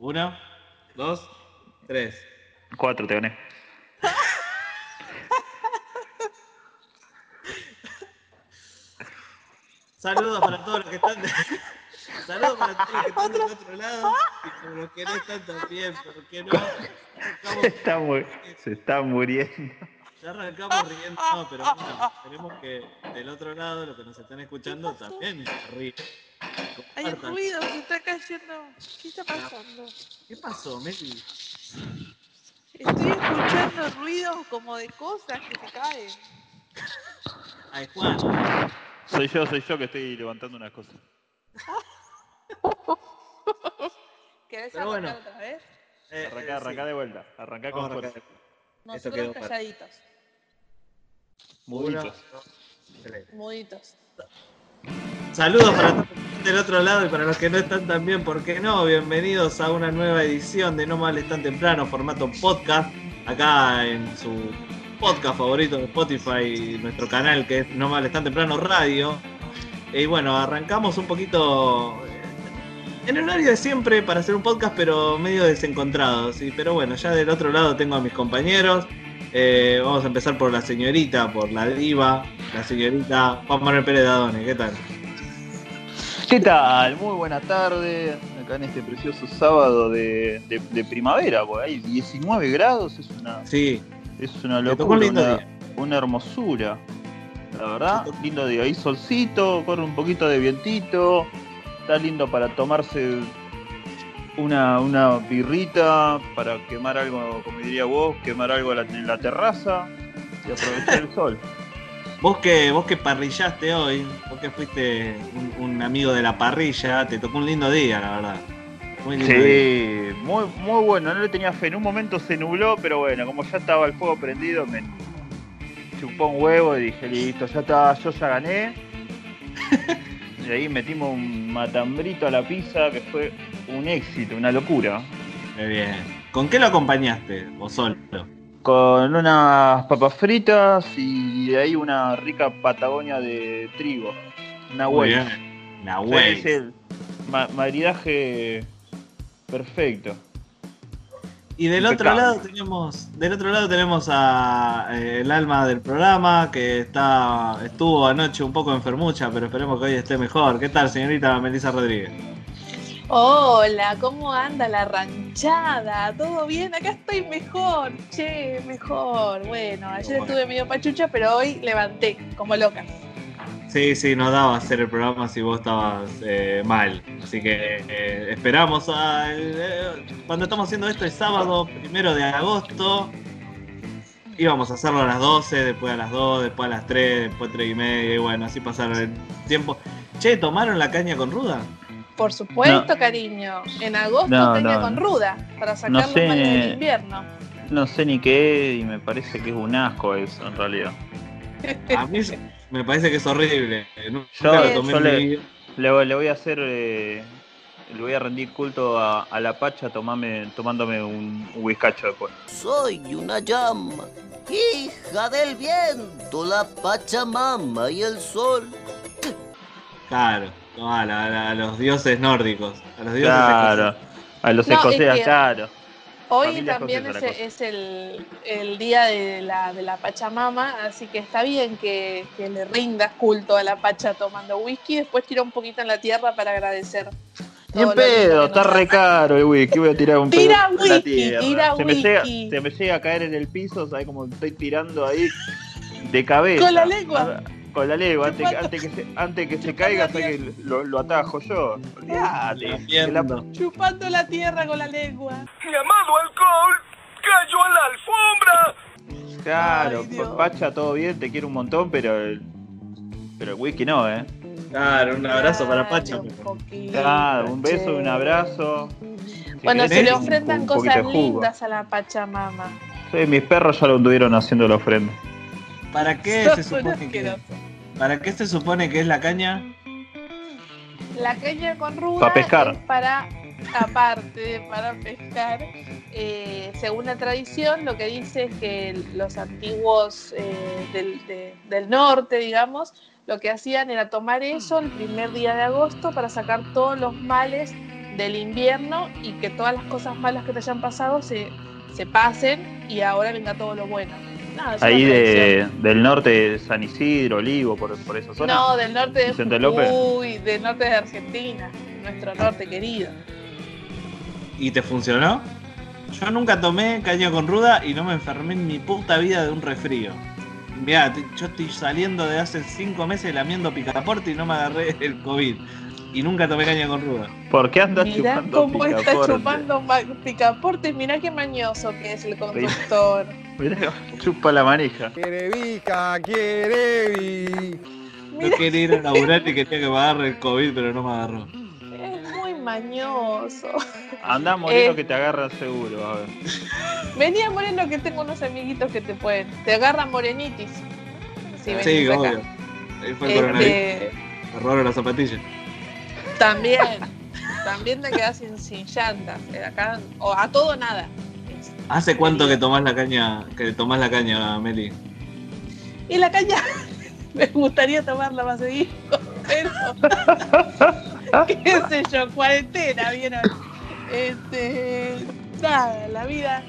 Uno, dos, tres. Cuatro, te gané. Saludos para todos los que están. Saludos para todos los que están del otro lado y para los que no están también, porque no. Se está, se está muriendo. Ya arrancamos riendo, no, pero bueno, esperemos que del otro lado, los que nos están escuchando, también se ríen. Hay Compartan. ruido, se está cayendo. ¿Qué está pasando? ¿Qué pasó, Meli? Estoy escuchando ruidos como de cosas que se caen. Ay, Juan. Soy yo, soy yo que estoy levantando unas cosas. ¿Querés Pero arrancar bueno. otra vez? Eh, Arrancá, eh, arrancá sí. de vuelta. Arrancá Vamos con fuerza. Nosotros calladitos, Muditos. muditos. Saludos para todos del otro lado y para los que no están también, ¿por qué no? Bienvenidos a una nueva edición de No Males Tan Temprano, formato podcast, acá en su podcast favorito de Spotify, nuestro canal que es No Males Tan Temprano Radio. Y bueno, arrancamos un poquito eh, en el horario de siempre para hacer un podcast, pero medio desencontrado, ¿sí? Pero bueno, ya del otro lado tengo a mis compañeros. Eh, vamos a empezar por la señorita, por la diva, la señorita Juan Manuel Pérez Dadone, ¿qué tal? ¿Qué tal? Muy buena tarde. Acá en este precioso sábado de, de- de primavera, porque hay 19 grados, es una, Sí, es una locura, un lindo una, día. una hermosura. La verdad, lindo día. Hay solcito, corre un poquito de vientito. Está lindo para tomarse una, una birrita, para quemar algo, como diría vos, quemar algo en la, en la terraza y aprovechar el sol. vos que, vos que parrillaste hoy, vos que fuiste un, un amigo de la parrilla, te tocó un lindo día, la verdad. Muy lindo día. Sí, muy, muy bueno, no le tenía fe. En un momento se nubló, pero bueno, como ya estaba el fuego prendido, me chupó un huevo y dije, listo, ya está, yo ya gané. Y ahí metimos un matambrito a la pizza que fue un éxito, una locura. Muy bien. ¿Con qué lo acompañaste? ¿O solo? Con unas papas fritas y de ahí una rica patagonia de trigo. Una Way. sí, el ma- maridaje perfecto. Y del otro lado tenemos, del otro lado tenemos a eh, el alma del programa que está, estuvo anoche un poco enfermucha, pero esperemos que hoy esté mejor. ¿Qué tal, señorita Melissa Rodríguez? Hola, ¿cómo anda la ranchada? ¿Todo bien? Acá estoy mejor, che, mejor. Bueno, ayer Bueno. estuve medio pachucha, pero hoy levanté como loca. Sí, sí, no daba hacer el programa si vos estabas eh, mal. Así que eh, esperamos a eh, cuando estamos haciendo esto es sábado primero de agosto. Íbamos a hacerlo a las 12, después a las 2, después a las 3, después 3 y media, y bueno, así pasaron el tiempo. Che, ¿tomaron la caña con ruda? Por supuesto, cariño. En agosto No, tenía no, con ruda para sacar No los sé. del invierno. No sé ni qué y me parece que es un asco eso en realidad. A mí me parece que es horrible. Nunca Yo- lo tomé yo le- vida. Le, le voy a hacer, eh, le voy a rendir culto a, a la pacha tomame, tomándome un, un whiskacho después. Soy una llama, hija del viento, la Pachamama y el sol. Claro, no, a, la- a la- a los dioses nórdicos. A los dioses Claro, a los No, es escoceses, que- claro. Hoy Familia también es, el, el día de la, de la Pachamama, así que está bien que, que le rindas culto a la Pacha tomando whisky, después tira un poquito en la tierra para agradecer. Ni en pedo, está nos re hace. caro el whisky, voy a tirar un pedo Tira en la whisky, tierra. tira se, me llega, whisky. se me llega a caer en el piso, ¿sabes cómo estoy tirando ahí de cabeza? Con la lengua. Con la lengua, antes, que se, antes que se caiga, ¿sabes que lo, lo atajo yo? Olvídate. La-. Chupando la tierra con la lengua. Llamado alcohol cayó a la alfombra. Claro, Ay, Dios. Pacha, todo bien, te quiero un montón, pero el, pero el whisky no, ¿eh? Claro, un abrazo para Pacha. un poquito, Claro, un beso y un abrazo. Si Bueno, se le ofrendan cosas lindas a la Pachamama. Sí, mis perros ya lo anduvieron haciendo la ofrenda. ¿Para qué se supone que, asqueroso. ¿Para qué se supone que es la caña? La caña con ruda Pa' pescar. es para, aparte para pescar, eh, según la tradición, lo que dice es que los antiguos eh, del, de- del norte, digamos, lo que hacían era tomar eso el primer día de agosto para sacar todos los males del invierno y que todas las cosas malas que te hayan pasado se, se pasen y ahora venga todo lo bueno. Ahí de, del norte de San Isidro, Olivo, por, por esa zona. No, del norte de Vicente López. Jujuy, del norte de Argentina, nuestro norte querido. ¿Y te funcionó? Yo nunca tomé caña con ruda y no me enfermé en mi puta vida de un resfrío. Mirá, yo estoy saliendo de hace cinco meses lamiendo picaporte y no me agarré el COVID. Y nunca tomé caña con ruda. ¿Por qué andas Mirá chupando cómo está picaporte? chupando ma- picaporte, mirá qué mañoso que es el conductor. Mirá, chupa la manija. Quiere Vika, quiere vi. No quería ir a laburar y quería que me agarre el COVID, pero no me agarró. Es muy mañoso. Anda moreno Eh. que te agarran seguro, a ver. Venía Moreno que tengo unos amiguitos que te pueden. Te agarran morenitis. Si Sí, obvio. Ahí fue el coronavirus. Este, Me robaron las zapatillas. También. También te quedas sin, sin llantas. Acá, o a todo nada. ¿Hace cuánto que tomás la caña, que tomás la caña, Meli? Y la caña me gustaría tomarla más seguido, pero qué sé yo, cuarentena, ¿vieron? Este, nada, la vida.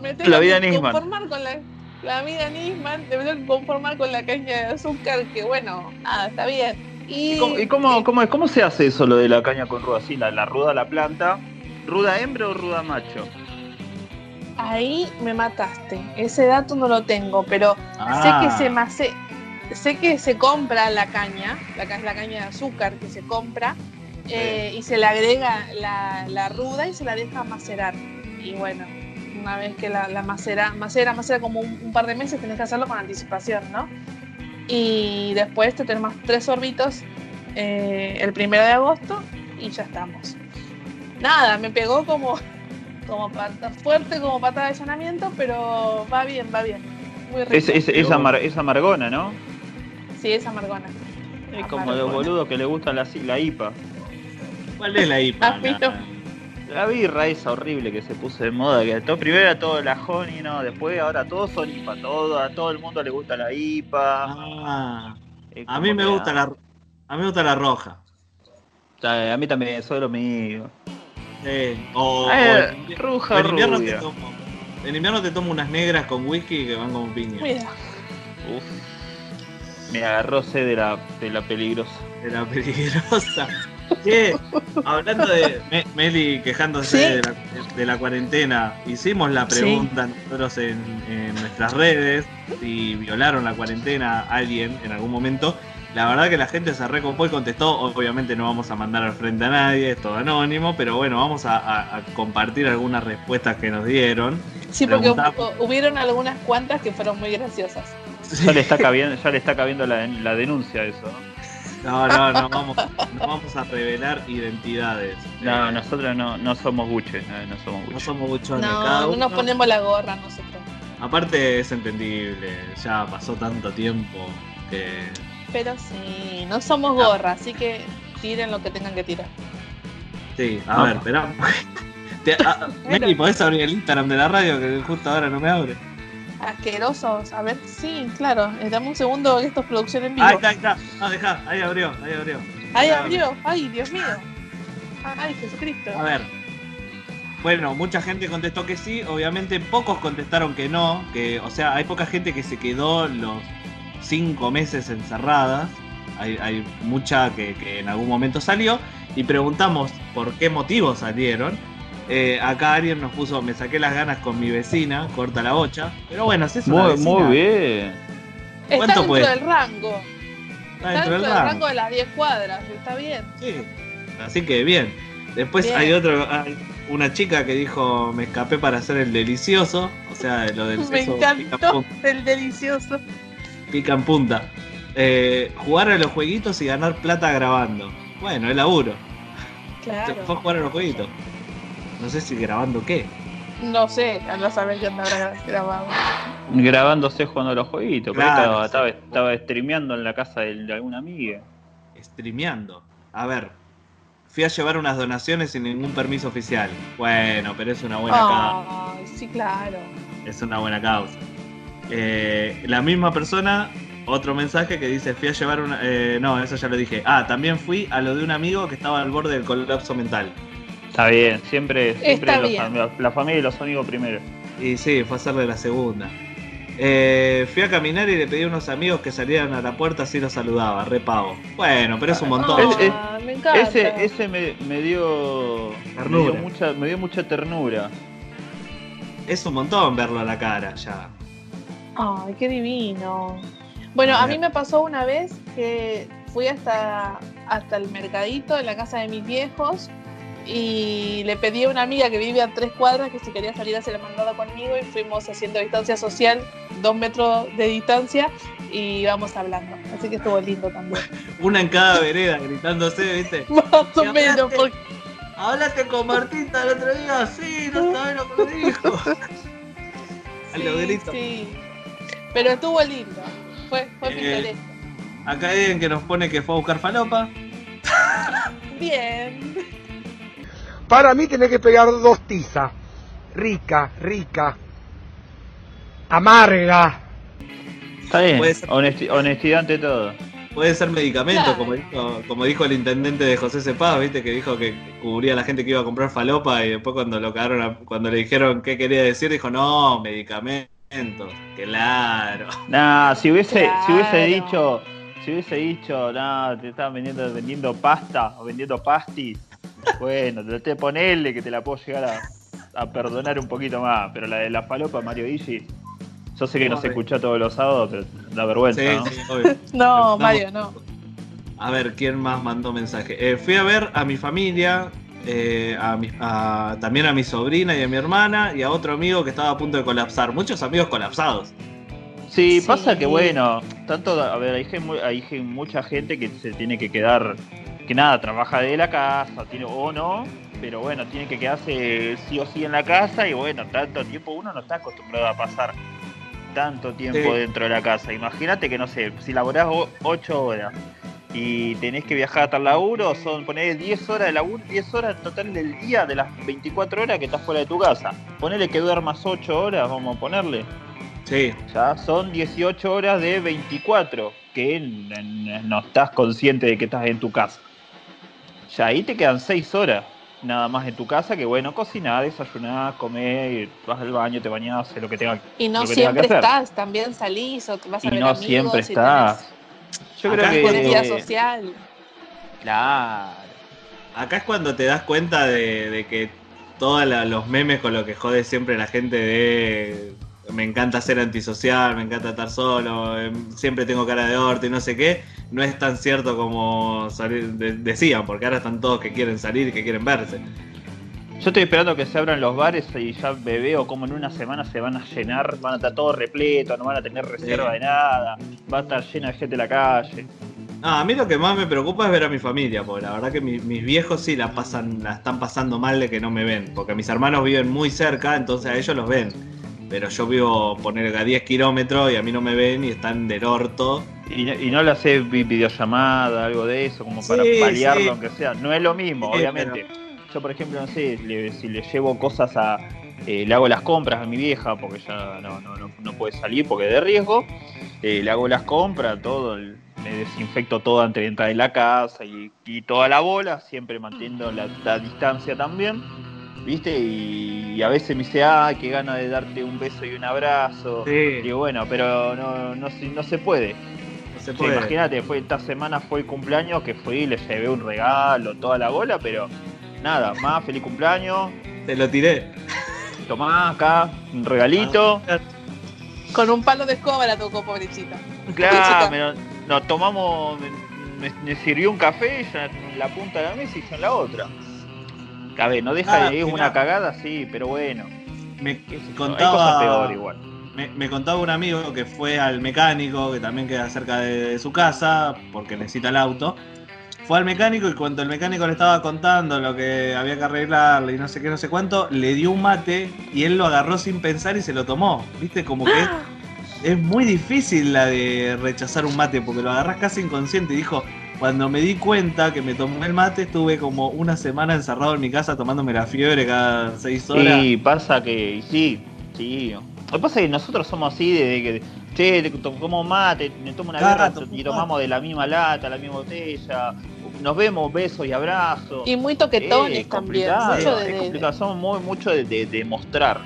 Me tengo La vida que Nisman. conformar con la, la vida Nisman, me tengo que conformar con la caña de azúcar, que bueno, nada, está bien. Y, ¿Y cómo, y cómo, cómo es? ¿Cómo se hace eso lo de la caña con ruda? Sí, la, la ruda la planta. ¿Ruda hembra o ruda macho? ahí me mataste. Ese dato no lo tengo, pero Ah, sé que se mace, sé que se compra la caña, la, ca- la caña de azúcar que se compra eh, y se le agrega la, la ruda y se la deja macerar. Y bueno, una vez que la, la macera, macera, macera como un, un par de meses, tenés que hacerlo con anticipación, ¿no? Y después te tenemos tres sorbitos eh, el primero de agosto y ya estamos. Nada, me pegó como, como pata fuerte, como pata de llenamiento, pero va bien, va bien. Muy rico. Es, es, es, amar- es amargona, ¿no? Sí, es amargona. Es como Amargona. los boludos que le gusta la, la IPA. ¿Cuál es la IPA? La birra esa horrible que se puso de moda, que todo, primero era todo la honey, no, después ahora todos son IPA, todo, a todo el mundo le gusta la IPA. Ah, a mí me gusta ah, la, a mí me gusta la roja. A mí también, soy lo mío. Sí, O, o Eh, en, invi- ruja, o en invierno te tomo, en invierno te tomo unas negras con whisky que van como piña. Mira, Uf. Me agarró sed de la, de la peligrosa. De la peligrosa. Che, hablando de Me- Meli quejándose Sí. de, la, de la cuarentena, hicimos la Sí. pregunta nosotros en, en nuestras redes si violaron la cuarentena a alguien en algún momento. La verdad que la gente se recopó y contestó. Obviamente no vamos a mandar al frente a nadie, es todo anónimo, pero bueno, vamos a, a- a compartir algunas respuestas que nos dieron. sí, porque hubieron algunas cuantas que fueron muy graciosas. Ya le está cabiendo, ya le está cabiendo la, la denuncia a eso, ¿no? No, no, no vamos, no vamos a revelar identidades. No, Eh, nosotros no, no somos buches, eh, no somos no buches. somos buchones. cada No, no nos ponemos la gorra nosotros. Aparte es entendible, ya pasó tanto tiempo que... Pero sí, no somos gorra, así que tiren lo que tengan que tirar. Sí, a No. ver, espera. Te- ah, Meli, ¿podés abrir el Instagram de la radio que justo ahora no me abre? Asquerosos. A ver, sí, claro. eh, Dame un segundo, esto es producción en vivo. Ahí está, ahí está. No, dejá, ahí abrió, ahí abrió. Ahí abrió. Ay, Dios mío. Ay, Jesucristo. A ver. Bueno, mucha gente contestó que sí, obviamente pocos contestaron que no, que, o sea, hay poca gente que se quedó los cinco meses encerradas, hay, hay mucha que, que en algún momento salió, y preguntamos por qué motivos salieron. Eh, acá alguien nos puso, me saqué las ganas con mi vecina, corta la bocha, pero bueno, si es una Muy, vecina, muy bien. Está ¿cuánto dentro puede? del rango. está Está dentro del rango. rango de las 10 cuadras. Está bien. Sí. Así que bien. Después Bien. hay otro, hay una chica que dijo me escapé para hacer el delicioso, o sea, lo del Me encantó el delicioso. pica en punta. Eh, jugar a los jueguitos y ganar plata grabando. Bueno, es laburo. Se Claro. fue a jugar a los jueguitos. No sé si grabando qué. No sé, anda a saber qué habrá grabado. Grabándose jugando a los jueguitos. pero Claro, estaba, sí. estaba, estaba streameando en la casa de, de alguna amiga. Streameando. A ver. Fui a llevar unas donaciones sin ningún permiso oficial. Bueno, pero es una buena causa. Sí, claro. Es una buena causa. Eh, la misma persona, otro mensaje que dice, fui a llevar una... eh, no, eso ya lo dije. Ah, también fui a lo de un amigo que estaba al borde del colapso mental. Está bien, siempre, siempre Está los bien. amigos- la familia y los amigos primero. Y sí, fue a hacerle la segunda. Eh, fui a caminar y le pedí a unos amigos que salieran a la puerta así los saludaba, re pavo. Bueno, pero es un montón. Es- es- Ah, me encanta. Ese, ese me, me dio, me Ternura. dio mucha, me dio mucha ternura. Es un montón verlo a la cara ya. Ay, qué divino. Bueno, a mí me pasó una vez que fui hasta, hasta el mercadito en la casa de mis viejos y le pedí a una amiga que vive a tres cuadras que si quería salir a hacer la mandada conmigo y fuimos haciendo distancia social, dos metros de distancia y íbamos hablando. Así que estuvo lindo también. Una en cada vereda gritándose, ¿viste? Más o menos, hablaste- porque Hablaste con Martita el otro día, sí, no sabes lo que me dijo. A sí, sí. Pero estuvo lindo. Fue, fue Eh. Acá hay alguien que nos pone que fue a buscar falopa. Bien. Para mí tenés que pegar dos tizas. Rica, rica. Amarga. Está bien, Puede ser. honesti- honestidad ante todo. Puede ser medicamento, Claro. como, dijo, como dijo el intendente de José Cepaz, ¿viste? Que dijo que cubría a la gente que iba a comprar falopa y después cuando lo cagaron a- cuando le dijeron qué quería decir, dijo, no, medicamentos. Claro. Nah, si hubiese, si hubiese dicho, si hubiese dicho, nah, te estaban vendiendo, vendiendo pasta o vendiendo pastis, bueno, te, te ponele que te la puedo llegar a, a perdonar un poquito más, pero la de la falopa Mario Ishi, yo sé que no se escucha todos los sábados, pero da vergüenza, Sí, ¿no? sí, obvio. No, Mario, no. A ver, ¿quién más mandó mensaje? Eh, fui a ver a mi familia, eh, a mi- a- también a mi sobrina y a mi hermana y a otro amigo que estaba a punto de colapsar. Muchos amigos colapsados. Sí, Sí. pasa que bueno, tanto, a ver, hay, mucha gente que se tiene que quedar, que nada, trabaja de la casa, tiene, o no, pero bueno, tiene que quedarse sí o sí en la casa y bueno, tanto tiempo uno no está acostumbrado a pasar tanto tiempo Sí. dentro de la casa. Imagínate que, no sé, si laborás 8 horas y tenés que viajar hasta el laburo, son poner 10 horas de laburo, 10 horas total del día de las 24 horas que estás fuera de tu casa. Ponele que duermas 8 horas, vamos a ponerle. Sí, Ya son 18 horas de 24 que no estás consciente de que estás en tu casa. Ya ahí te quedan 6 horas nada más en tu casa que bueno, cocinás, desayunás, comés, vas al baño, te bañás, haces lo que tengas Y no que siempre que hacer. estás, también salís o te vas a Y ver no amigos siempre y estás. Yo Acá creo tenés vida que... social. Claro. acá es cuando te das cuenta de, de que todos los memes con lo que jode siempre la gente de me encanta ser antisocial, me encanta estar solo, em, siempre tengo cara de orto y no sé qué, no es tan cierto como de- decían, porque ahora están todos que quieren salir y que quieren verse. Yo estoy esperando que se abran los bares y ya me veo como en una semana se van a llenar, van a estar todos repletos, no van a tener reserva Sí. de nada, va a estar llena de gente en la calle. No, a mí lo que más me preocupa es ver a mi familia, porque la verdad que mi- mis viejos sí la pasan, la están pasando mal de que no me ven, porque mis hermanos viven muy cerca, entonces a ellos los ven. Pero yo vivo poner a 10 kilómetros y a mí no me ven y están del orto. Y, no- y no le haces vi- videollamada, algo de eso, como para Sí, paliarlo, sí. aunque sea. No es lo mismo, Sí, obviamente. Yo, por ejemplo, no sé, le- si le llevo cosas a. eh, le hago las compras a mi vieja, porque ya no, no, no, no puede salir porque es de riesgo. eh, le hago las compras, todo, el- me desinfecto todo antes de entrar en la casa y, y toda la bola, siempre manteniendo la, la distancia también. ¿Viste? Y, y a veces me dice, ah, qué gana de darte un beso y un abrazo. Sí, Digo, bueno, pero no, no, se- no se puede. no se Sí, puede. Imagínate, fue esta semana fue el cumpleaños que fui, le llevé un regalo, toda la bola, pero nada, más feliz cumpleaños, Te lo tiré. tomá acá un regalito, Ah, Con un palo de escoba la tocó, pobrecita. claro, pobrecita. me lo- nos tomamos, me, me- me sirvió un café, ella en la punta de la mesa y yo en la otra. A ver, no deja Ah, de, mirá. una cagada, sí, pero bueno, Me hay contaba, cosas peor igual. Me, me contaba un amigo que fue al mecánico, que también queda cerca de, de su casa, porque necesita el auto. Fue al mecánico y cuando el mecánico le estaba contando lo que había que arreglarle y no sé qué, no sé cuánto, le dio un mate y él lo agarró sin pensar y se lo tomó. ¿Viste? Como que es, es muy difícil la de rechazar un mate, porque lo agarras casi inconsciente. Y dijo, cuando me di cuenta que me tomé el mate, estuve como una semana encerrado en mi casa tomándome la fiebre cada seis horas. Sí, pasa que sí, sí. Lo que pasa es que nosotros somos así de que, che, como mate, me tomo una Claro, birra y tomamos de la misma lata, la misma botella, nos vemos, besos y abrazos. Y muy toquetones Eh, también. complicado, Mucho de, es complicado, somos muy, mucho de, de- de mostrar.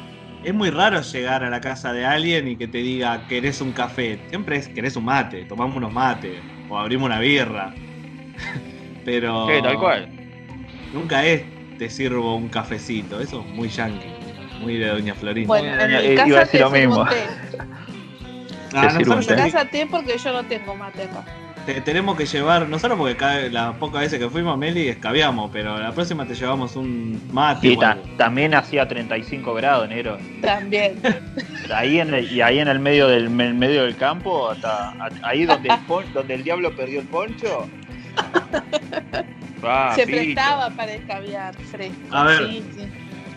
Es muy raro llegar a la casa de alguien y que te diga, querés un café. Siempre es, querés un mate, tomamos unos mates, o abrimos una birra. Pero Sí, tal cual. nunca es, te sirvo un cafecito. Eso es muy yankee, muy de Doña Florinda. Bueno, en mi iba a casa decir te lo mismo. té. Ah, te sirvo un nosotros té. En mi casa té porque yo no tengo mate acá. Te- tenemos que llevar, nosotros porque cada, las pocas veces que fuimos, Meli, escabiamos, pero la próxima te llevamos un mate. Ta- algo. también hacía 35 grados, negro. También. Ahí en el, y ahí en el medio del el medio del campo, hasta ahí donde el, pon- donde el diablo perdió el poncho. Ah, Se prestaba para escabiar fresco. A ver. Sí, sí.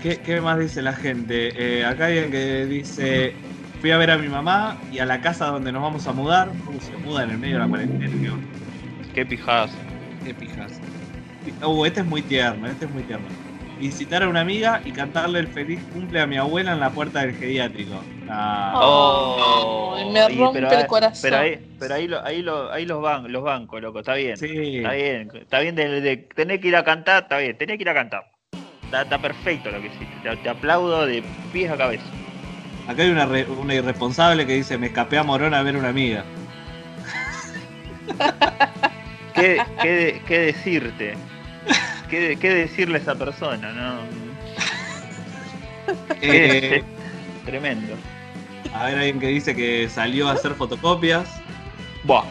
¿Qué, qué más dice la gente? Eh, acá hay alguien que dice, fui a ver a mi mamá y a la casa donde nos vamos a mudar. Uh, se muda en el medio de la cuarentena. Qué, pijadas. Qué pijas. Uh, este es muy tierno, este es muy tierno. Visitar a una amiga y cantarle el feliz cumple a mi abuela en la puerta del geriátrico. Ah, Oh, me y- rompe pero el ahí- corazón. Pero ahí, pero ahí, lo, ahí, lo, ahí los, van, los bancos, loco, está bien. sí. Está bien, está bien de, de tener que ir a cantar, está bien, tenés que ir a cantar. Está, está perfecto lo que hiciste, te, te aplaudo de pies a cabeza. Acá hay una, re- una irresponsable que dice, me escapé a Morón a ver una amiga. ¿Qué, qué, qué decirte? ¿Qué, ¿Qué decirle a esa persona? No, Eh, tremendo. a ver, alguien que dice que salió a hacer fotocopias. Buah,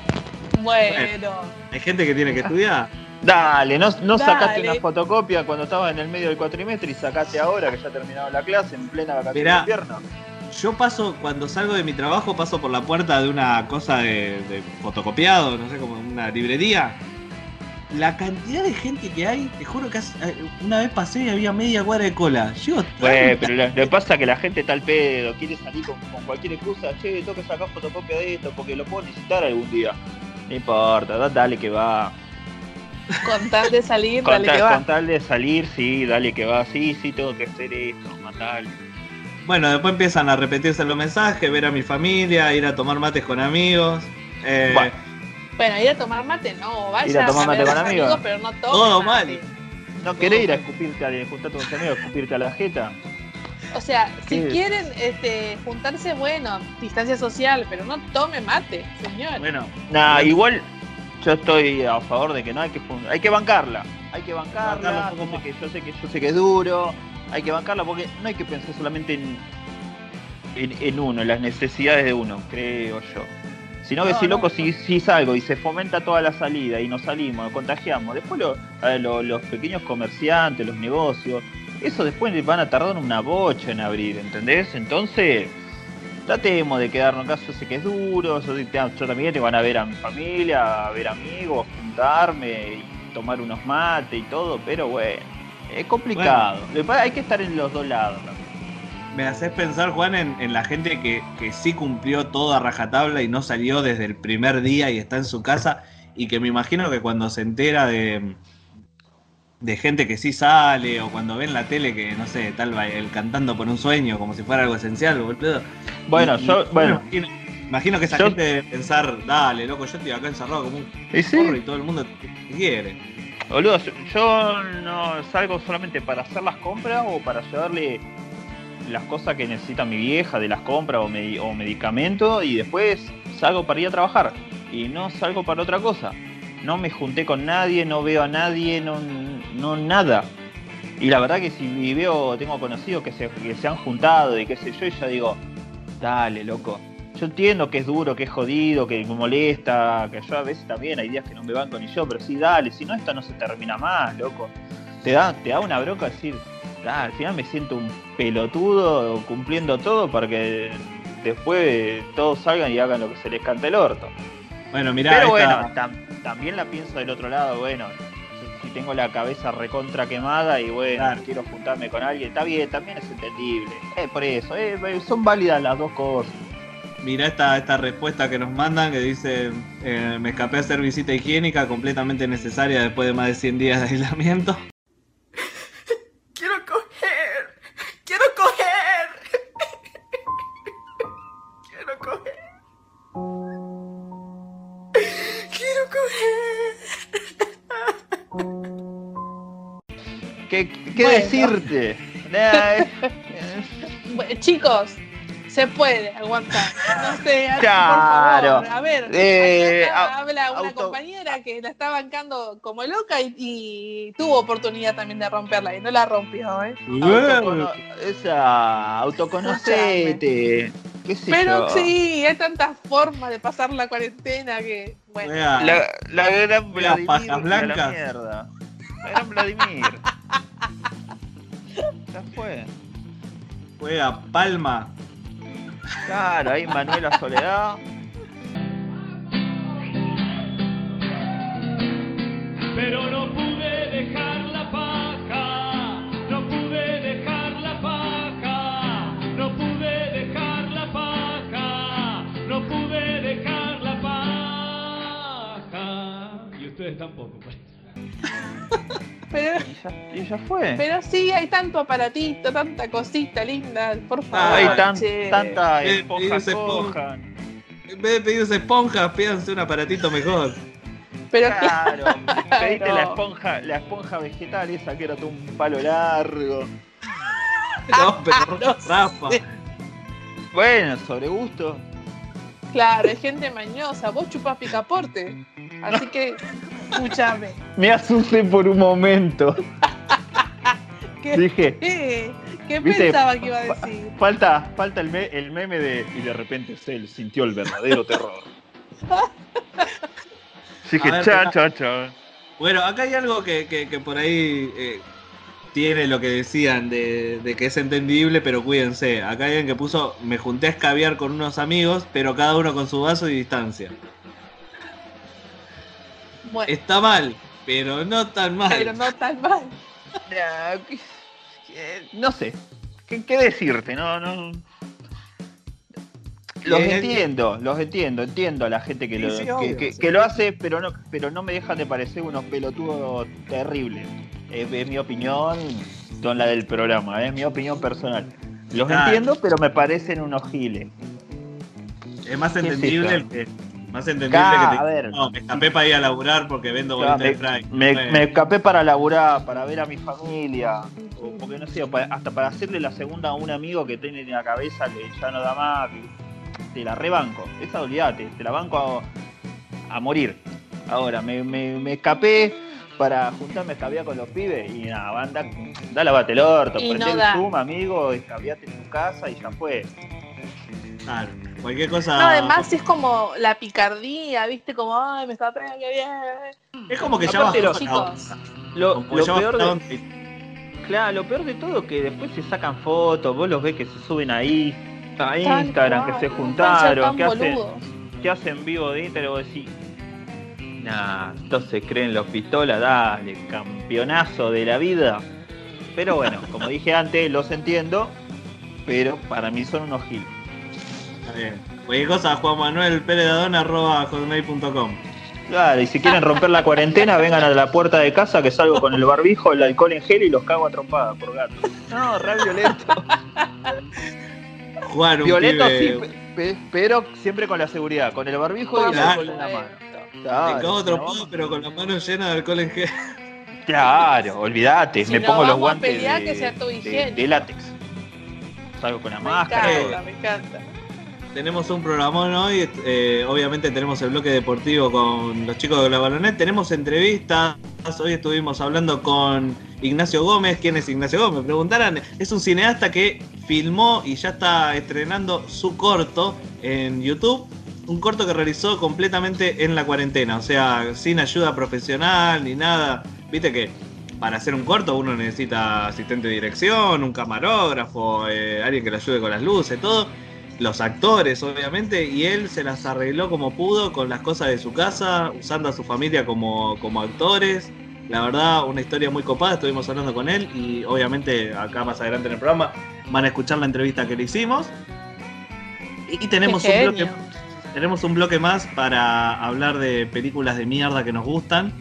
Bueno. Hay gente que tiene que estudiar. dale, no, no sacaste una fotocopia cuando estabas en el medio del cuatrimestre y sacaste ahora que ya terminado la clase en plena vacación de invierno. Yo paso, cuando salgo de mi trabajo, paso por la puerta de una cosa de, de fotocopiado, no sé, como una librería. La cantidad de gente que hay, te juro que hace- eh, una vez pasé y había media cuadra de cola. Llego Güey, pero lo, lo que pasa es que la gente está al pedo, quiere salir con, con cualquier excusa, che, tengo que sacar fotocopia de esto porque lo puedo necesitar algún día. No importa, da- dale que va. Con tal de salir, Con, dale tal- que va. con tal de salir, sí, dale que va, sí, sí, tengo que hacer esto, mandale. Bueno, después empiezan a repetirse los mensajes, ver a mi familia, ir a tomar mates con amigos. eh, Bueno. Bueno, ir a tomar mate no, vaya Ir a tomar mate ver con amigos. pero no tome Todo mate. mal. ¿No querés ir a escupirte, a juntarte con tus amigos, a escupirte a la jeta? O sea, si quieren este, juntarse, bueno, distancia social, pero no tome mate, señor. bueno, Nah, igual yo estoy a favor de que no hay que hay que bancarla. Hay que Bancarla bancarla, yo sé, que, yo sé que yo sé que es duro, hay que bancarla porque no hay que pensar solamente en, en, en uno, en las necesidades de uno, creo yo. Sino que No, si no. loco, si, si salgo y se fomenta toda la salida y nos salimos, nos contagiamos, después lo- a ver, lo- los pequeños comerciantes, los negocios, eso después van a tardar una bocha en abrir, ¿entendés? Entonces, tratemos de quedarnos acá, yo sé que es duro, yo, yo también te van a ver a mi familia, a ver amigos, juntarme y tomar unos mates y todo, pero bueno, es complicado. Hay que estar en los dos lados. me haces pensar, Juan, en, en la gente que, que sí cumplió todo a rajatabla y no salió desde el primer día y está en su casa. Y que me imagino que cuando se entera de, de gente que sí sale o cuando ve en la tele que, no sé, tal va el cantando por un sueño como si fuera algo esencial, boludo. Bueno, Y- yo, bueno, Imagino, imagino que esa Yo- gente debe pensar, dale, loco, yo estoy acá encerrado como un sí, y todo el mundo te quiere. Boludo, yo, no salgo solamente para hacer las compras o para llevarle las cosas que necesita mi vieja de las compras o, medi- o medicamentos y después salgo para ir a trabajar y no salgo para otra cosa. No me junté con nadie, no veo a nadie, no, no nada. Y la verdad que si veo, tengo conocidos que se, que se han juntado y qué sé yo, y ya digo, dale, loco. Yo entiendo que es duro, que es jodido, que me molesta, que yo a veces también hay días que no me banco ni yo, pero sí, dale, si no, esto no se termina más, loco. Te da, te da una bronca decir, "Ah, al final me siento un pelotudo cumpliendo todo para que después todos salgan y hagan lo que se les cante el orto. Bueno, mirá, Pero esta- bueno, tam- también la pienso del otro lado, bueno, si- tengo la cabeza recontra quemada y bueno, Claro. quiero juntarme con alguien, está bien, también es entendible. Es por eso, eh, son válidas las dos cosas. Mirá esta, esta respuesta que nos mandan que dice, eh, me escapé a hacer visita higiénica completamente necesaria después de más de 100 días de aislamiento. Quiero coger. Quiero coger. Quiero coger. Quiero coger. ¿Qué, qué Bueno. decirte? Nah, eh, Bueno, chicos, se puede aguantar. No sé, Claro. por favor. A ver, Eh, acá habla una auto- compañera que la está bancando como loca y, y tuvo oportunidad también de romperla y no la rompió, ¿eh? autocono- esa, autoconocete. ¿Qué sé Pero yo? sí, hay tantas formas de pasar la cuarentena que, bueno, Juega, La, la gran Vladimir. pajas a la blancas. mierda. La gran Vladimir. Ya fue. juega Palma. Claro, ahí Manuela Soledad. Pero no pude dejar la paja, no pude dejar la paja, no pude dejar la paja, no pude dejar la paja. Y ustedes tampoco, pues. pero, Y ya, y ya fue. pero sí, hay tanto aparatito, tanta cosita linda, por favor. Hay tan- tanta esponja. En vez de pedirse esponjas, pídanse un aparatito mejor. Pero Claro, pediste la esponja, la esponja vegetal esa que era todo un palo largo. No, pero no Rafa. sé. Bueno, sobre gusto. Claro, hay gente mañosa, vos chupás picaporte. Así que, escúchame. Me asusté por un momento. ¿Qué, Dije, qué, qué ¿Viste? pensaba que iba a decir? falta, falta el, me- el meme de. Y de repente Cell sintió el verdadero terror. Dije, ver, cha, cha, cha. Bueno, acá hay algo que, que- que por ahí eh, tiene lo que decían de, de que es entendible, pero cuídense. Acá hay alguien que puso, me junté a escabiar con unos amigos, pero cada uno con su vaso y distancia. Bueno, Está mal, pero no tan mal. pero no tan mal. Ya, ¿qué- qué- No sé. ¿Qué, qué decirte? No, no. Los entiendo, los entiendo, entiendo a la gente que, Sí, lo, sí, que, obvio, que- sí. que lo hace, pero no, pero no me dejan de parecer unos pelotudos terribles. Es, es mi opinión, con la del programa, es mi opinión personal. Los Claro. entiendo, pero me parecen unos giles. Es más ¿Qué es entendible que. Más entendible que te. a ver. No, me escapé para ir a laburar porque vendo Claro, me, de me- Bueno, me escapé para laburar, para ver a mi familia, o porque no sé, hasta para hacerle la segunda a un amigo que tiene en la cabeza que ya no da más, que te la rebanco, esa olvídate, te la banco a, a morir. Ahora, me, me- me escapé para juntarme a escabiar con los pibes y nada, banda, dale bate el orto, prende no el. Zoom, amigo, escabiate en tu casa y ya fue. Claro, cualquier cosa. No, además es como la picardía, ¿viste? Como, ay, me trayendo que bien. Es como que ya bajó la onda. Lo, lo ya peor de. Claro, lo peor de todo que después se sacan fotos, vos los ves que se suben ahí a Instagram, cual, que se juntaron, que hacen, que hacen vivo de Instagram, vos decís, nah, entonces creen los pistolas, dale, campeonazo de la vida. Pero bueno, como dije antes, los entiendo, pero para mí son unos giles. Está bien. Cualquier cosa, Juan Manuel Pérez arroba hotmail.com. Claro, y si quieren romper la cuarentena, vengan a la puerta de casa que salgo con el barbijo, el alcohol en gel y los cago a trompada por gato. No, re violento. Juan, un Violeto pibe- sí, pe- pe- pero siempre con la seguridad, con el barbijo y el alcohol en la mano. Te cago otro poco, pero con las manos llenas de alcohol en gel. Claro, olvídate, Si me no pongo los guantes de, que sea todo de- higiénico. de látex. Salgo con la Me máscara. encanta, me encanta. Tenemos un programón hoy, eh, obviamente tenemos el bloque deportivo con los chicos de la Balonet, tenemos entrevistas, hoy estuvimos hablando con Ignacio Gómez, ¿quién es Ignacio Gómez? Preguntarán, es un cineasta que filmó y ya está estrenando su corto en YouTube, un corto que realizó completamente en la cuarentena, o sea, sin ayuda profesional ni nada, viste que para hacer un corto uno necesita asistente de dirección, un camarógrafo, eh, alguien que le ayude con las luces, todo los actores, obviamente, y él se las arregló como pudo con las cosas de su casa, usando a su familia como, como actores. La verdad, una historia muy copada, estuvimos hablando con él y obviamente acá más adelante en el programa van a escuchar la entrevista que le hicimos. Y tenemos Qué un, bloque, tenemos un bloque más para hablar de películas de mierda que nos gustan,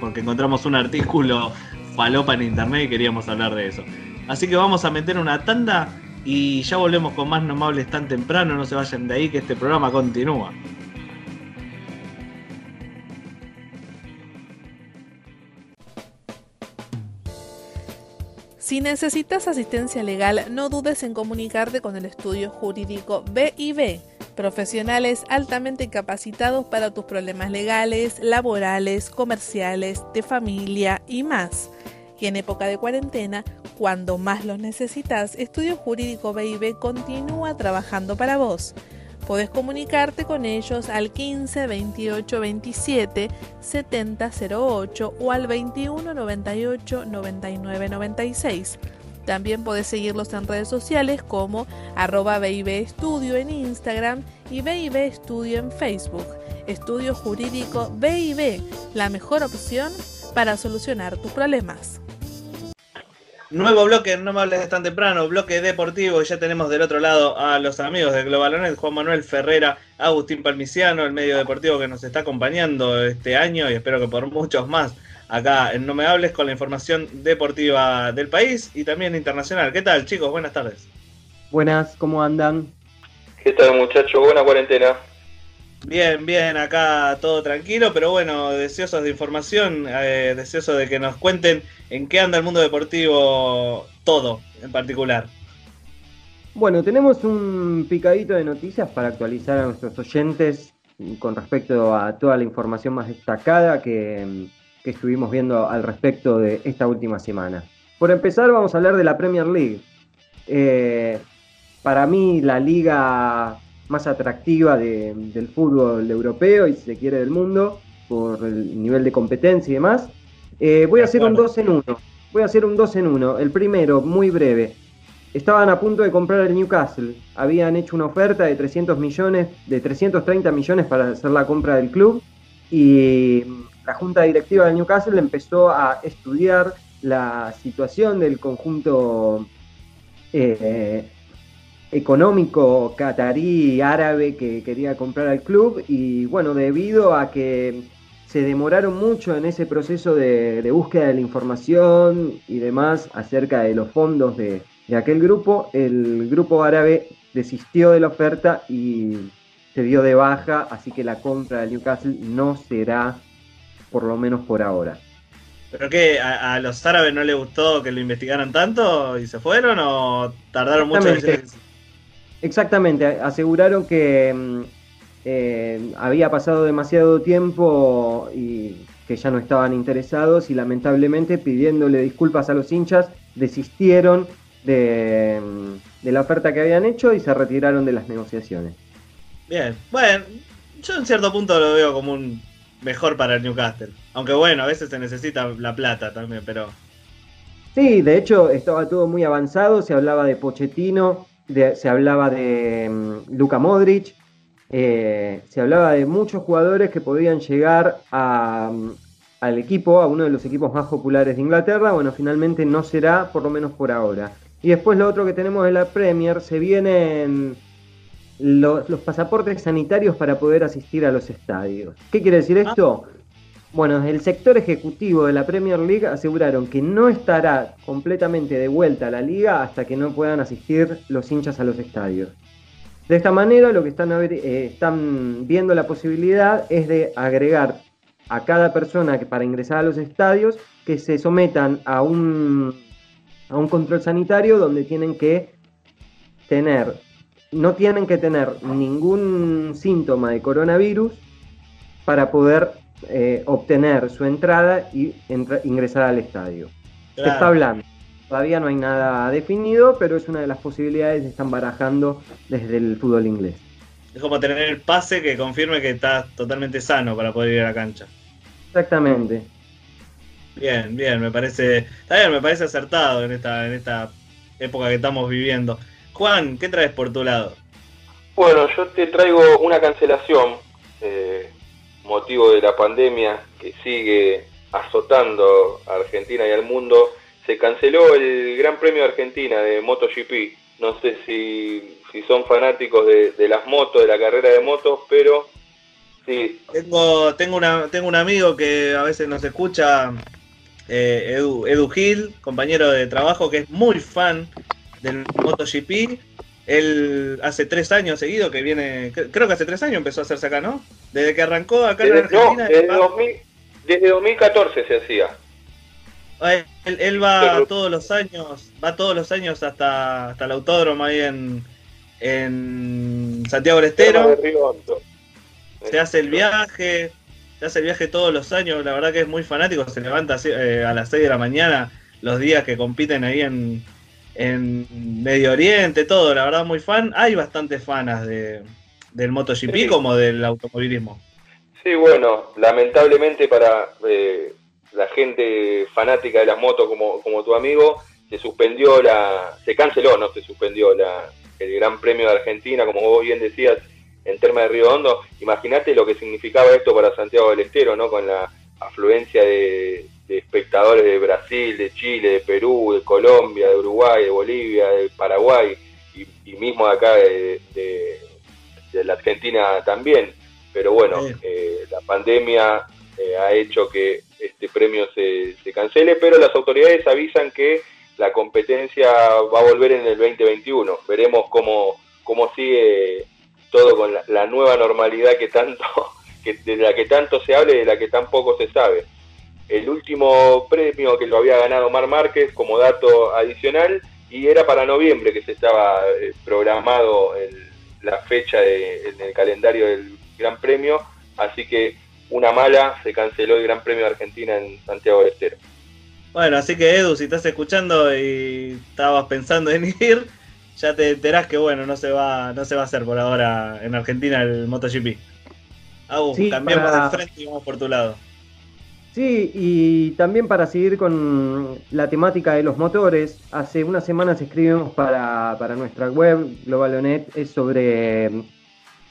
porque encontramos un artículo falopa en internet y queríamos hablar de eso. Así que vamos a meter una tanda y ya volvemos con más nomables tan temprano. No se vayan de ahí que este programa continúa. Si necesitas asistencia legal, no dudes en comunicarte con el estudio jurídico BIB, profesionales altamente capacitados para tus problemas legales, laborales, comerciales, de familia y más. Y en época de cuarentena, cuando más los necesitas, Estudio Jurídico BIB continúa trabajando para vos. Podés comunicarte con ellos al 15 28 27 70 08 o al 21 98 99 96. También podés seguirlos en redes sociales como arroba BIB Estudio en Instagram y BIB Estudio en Facebook. Estudio Jurídico BIB, la mejor opción para solucionar tus problemas. Nuevo bloque, no me hables tan temprano, bloque deportivo. Ya tenemos del otro lado a los amigos de Globalonet, Juan Manuel Ferrera, Agustín Palmiciano, el medio deportivo que nos está acompañando este año y espero que por muchos más acá en No Me Hables con la información deportiva del país y también internacional. ¿Qué tal, chicos? Buenas tardes. Buenas, ¿cómo andan? ¿Qué tal, muchachos? Buena cuarentena. Bien, bien, acá todo tranquilo, pero bueno, deseosos de información, eh, deseosos de que nos cuenten en qué anda el mundo deportivo todo en particular. Bueno, tenemos un picadito de noticias para actualizar a nuestros oyentes con respecto a toda la información más destacada que, que estuvimos viendo al respecto de esta última semana. Por empezar, vamos a hablar de la Premier League. Eh, para mí, la liga más atractiva de- del fútbol europeo y si se quiere del mundo, por el nivel de competencia y demás. Eh, voy a hacer un 2 en 1. Voy a hacer un 2 en 1. El primero, muy breve. Estaban a punto de comprar el Newcastle. Habían hecho una oferta de 300 millones, de 330 millones para hacer la compra del club. Y la junta directiva del Newcastle empezó a estudiar la situación del conjunto eh, económico catarí árabe que quería comprar al club y bueno, debido a que se demoraron mucho en ese proceso de, de búsqueda de la información y demás acerca de los fondos de, de aquel grupo, el grupo árabe desistió de la oferta y se dio de baja, así que la compra del Newcastle no será por lo menos por ahora. ¿Pero qué? ¿A, a los árabes no les gustó que lo investigaran tanto y se fueron o tardaron mucho en Exactamente. aseguraron que mm, eh, había pasado demasiado tiempo y que ya no estaban interesados y lamentablemente pidiéndole disculpas a los hinchas desistieron de, mm, de la oferta que habían hecho y se retiraron de las negociaciones. Bien, bueno, yo en cierto punto lo veo como un mejor para el Newcastle. Aunque bueno, a veces se necesita la plata también, pero Sí, de hecho estaba todo muy avanzado, se hablaba de Pochettino, de- se hablaba de mm, Luka Modric, eh, se hablaba de muchos jugadores que podían llegar a, mm, al equipo, a uno de los equipos más populares de Inglaterra. Bueno, finalmente no será, por lo menos por ahora. Y después lo otro que tenemos de la Premier, se vienen los, los pasaportes sanitarios para poder asistir a los estadios. ¿Qué quiere decir esto? Bueno, el sector ejecutivo de la Premier League aseguraron que no estará completamente de vuelta a la liga hasta que no puedan asistir los hinchas a los estadios. De esta manera, lo que están, eh, están viendo la posibilidad es de agregar a cada persona que para ingresar a los estadios que se sometan a un, a un control sanitario donde tienen que tener, no tienen que tener ningún síntoma de coronavirus para poder eh, obtener su entrada y entra- ingresar al estadio. Se Claro. está hablando. Todavía no hay nada definido, pero es una de las posibilidades que están barajando desde el fútbol inglés. es como tener el pase que confirme que estás totalmente sano para poder ir a la cancha. Exactamente. Bien, bien, me parece, está bien, me parece acertado en esta, en esta época que estamos viviendo. Juan, ¿qué traes por tu lado? Bueno, yo te traigo una cancelación, eh, motivo de la pandemia que sigue azotando a Argentina y al mundo. Se canceló el Gran Premio de Argentina de MotoGP. No sé si, si son fanáticos de, de las motos, de la carrera de motos, pero sí, Tengo, tengo, una, tengo un amigo que a veces nos escucha, eh, Edu, Edu Gil, compañero de trabajo, que es muy fan del MotoGP. Él hace tres años seguido que viene, cre- creo que hace tres años empezó a hacerse acá, ¿no? Desde que arrancó acá en desde, no, Argentina. desde, va- 2000 desde 2014 se hacía. Eh, Él, él va todos los años, va todos los años hasta, hasta el autódromo ahí en, en Santiago del Estero. de Río Hondo. Se hace el viaje, se hace el viaje todos los años, la verdad que es muy fanático, se levanta eh, a las 6 de la mañana los días que compiten ahí en, en Medio Oriente, todo, la verdad muy fan. Hay bastantes fanas de, del MotoGP Sí. como del automovilismo. Sí, bueno, lamentablemente para eh, la gente fanática de las motos como, como tu amigo, se suspendió la, se canceló, no se suspendió la, el Gran Premio de Argentina, como vos bien decías, en Terma de Río Hondo. Imagínate lo que significaba esto para Santiago del Estero, ¿no? Con la afluencia de, de espectadores de Brasil, de Chile, de Perú, de Colombia, de Uruguay, de Bolivia, de Paraguay y, y mismo de acá de, de- de la Argentina también. Pero bueno, eh, la pandemia eh, ha hecho que este premio se, se cancele, pero las autoridades avisan que la competencia va a volver en el 2021. Veremos cómo, cómo sigue todo con la, la nueva normalidad que tanto que, de la que tanto se habla y de la que tan poco se sabe. El último premio que lo había ganado Mar Márquez como dato adicional y era para noviembre que se estaba eh, programado el- la fecha de- en el calendario del Gran Premio, así que una mala se canceló el Gran Premio de Argentina en Santiago del Estero. Bueno, así que Edu, si estás escuchando y estabas pensando en ir, ya te enterás que bueno, no se va, no se va a hacer por ahora en Argentina el MotoGP. Agus, Sí, cambiemos para- de frente y vamos por tu lado. Sí, y también para seguir con la temática de los motores, hace unas semanas escribimos para, para nuestra web, Globalonet, es sobre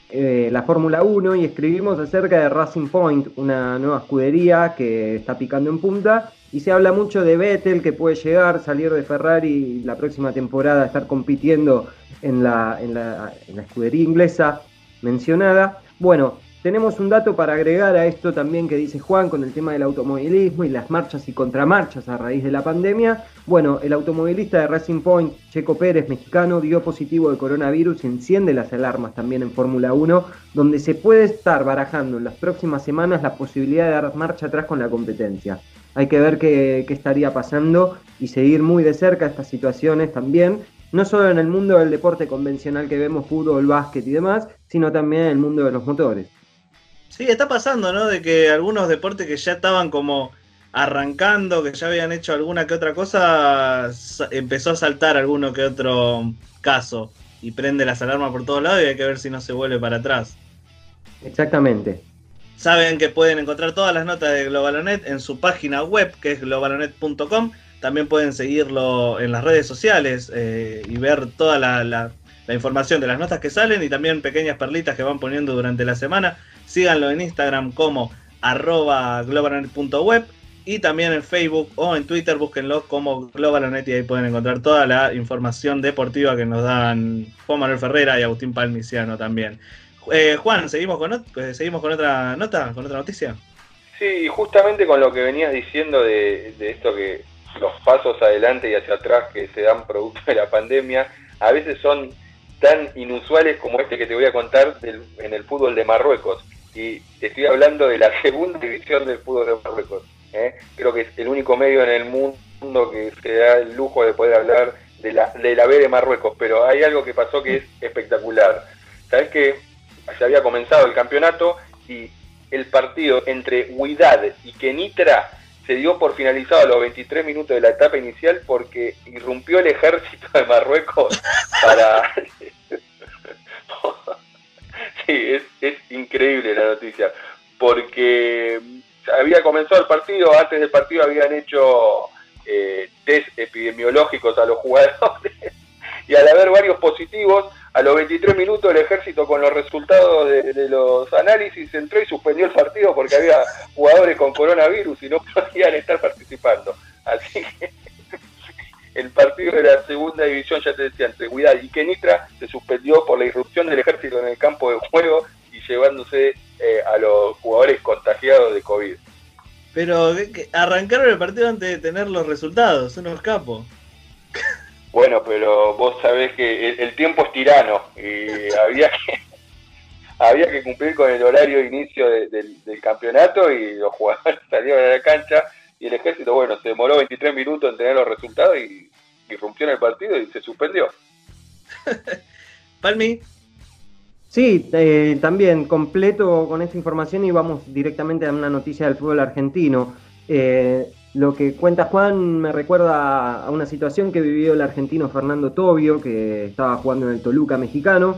eh, la Fórmula 1 y escribimos acerca de Racing Point, una nueva escudería que está picando en punta, y se habla mucho de Vettel que puede llegar, salir de Ferrari y la próxima temporada estar compitiendo en la, en la, en la escudería inglesa mencionada. Bueno, tenemos un dato para agregar a esto también que dice Juan con el tema del automovilismo y las marchas y contramarchas a raíz de la pandemia. Bueno, el automovilista de Racing Point, Checo Pérez, mexicano, dio positivo de coronavirus y enciende las alarmas también en Fórmula 1, donde se puede estar barajando en las próximas semanas la posibilidad de dar marcha atrás con la competencia. Hay que ver qué, qué estaría pasando y seguir muy de cerca estas situaciones también, no solo en el mundo del deporte convencional que vemos, fútbol, básquet y demás, sino también en el mundo de los motores. Sí, está pasando, ¿no? De que algunos deportes que ya estaban como arrancando, que ya habían hecho alguna que otra cosa, sa- empezó a saltar alguno que otro caso y prende las alarmas por todos lados y hay que ver si no se vuelve para atrás. Exactamente. Saben que pueden encontrar todas las notas de Globalonet en su página web, que es globalonet.com. También pueden seguirlo en las redes sociales eh, y ver toda la, la- la información de las notas que salen y también pequeñas perlitas que van poniendo durante la semana. Síganlo en Instagram como arroba globalonet.web y también en Facebook o en Twitter búsquenlo como Globalonet y ahí pueden encontrar toda la información deportiva que nos dan Juan Manuel Ferrera y Agustín Palmiciano también. Eh, Juan, ¿seguimos con, eh, ¿seguimos con otra nota, con otra noticia? Sí, justamente con lo que venías diciendo de, de esto que los pasos adelante y hacia atrás que se dan producto de la pandemia, a veces son tan inusuales como este que te voy a contar en el fútbol de Marruecos. Y te estoy hablando de la segunda división del fútbol de Marruecos. ¿eh? Creo que es el único medio en el mundo que se da el lujo de poder hablar de la, de la B de Marruecos, pero hay algo que pasó que es espectacular. ¿Sabes que se había comenzado el campeonato y el partido entre Huidad y Kenitra se dio por finalizado a los 23 minutos de la etapa inicial porque irrumpió el ejército de Marruecos para... es, es increíble la noticia, porque había comenzado el partido, antes del partido habían hecho eh, test epidemiológicos a los jugadores y al haber varios positivos, a los 23 minutos el ejército con los resultados de, de los análisis entró y suspendió el partido porque había jugadores con coronavirus y no podían estar participando. Así que el partido de la segunda división, ya te decía, entre Huidad y Kenitra se suspendió por la irrupción del ejército en el campo de juego y llevándose eh, a los jugadores contagiados de COVID. Pero arrancaron el partido antes de tener los resultados, unos capos. Bueno, pero vos sabés que el, el tiempo es tirano y había que había que cumplir con el horario de inicio de- del, del campeonato y los jugadores salieron a la cancha y el ejército, bueno, se demoró 23 minutos en tener los resultados y irrumpió en el partido y se suspendió. Palmi, Sí, eh, también completo con esta información y vamos directamente a una noticia del fútbol argentino. Eh, lo que cuenta Juan me recuerda a una situación que vivió el argentino Fernando Tobio, que estaba jugando en el Toluca mexicano,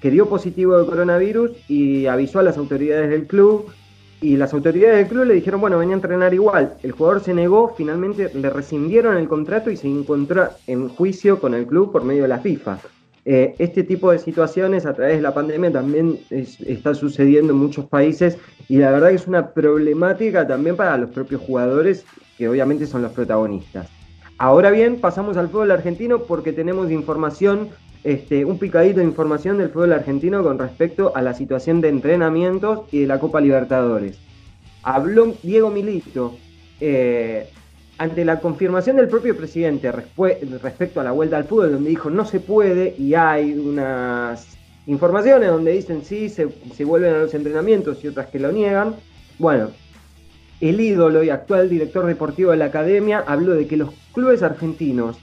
que dio positivo de coronavirus y avisó a las autoridades del club. Y las autoridades del club le dijeron, bueno, venía a entrenar igual. El jugador se negó, finalmente le rescindieron el contrato y se encontró en juicio con el club por medio de la FIFA. Eh, este tipo de situaciones a través de la pandemia también es- está sucediendo en muchos países y la verdad que es una problemática también para los propios jugadores que obviamente son los protagonistas. Ahora bien, pasamos al fútbol argentino porque tenemos información, este, un picadito de información del fútbol argentino con respecto a la situación de entrenamientos y de la Copa Libertadores. Habló Diego Milito eh, ante la confirmación del propio presidente respecto a la vuelta al fútbol, donde dijo no se puede y hay unas informaciones donde dicen sí, se, se vuelven a los entrenamientos y otras que lo niegan. Bueno, el ídolo y actual director deportivo de la academia habló de que los clubes argentinos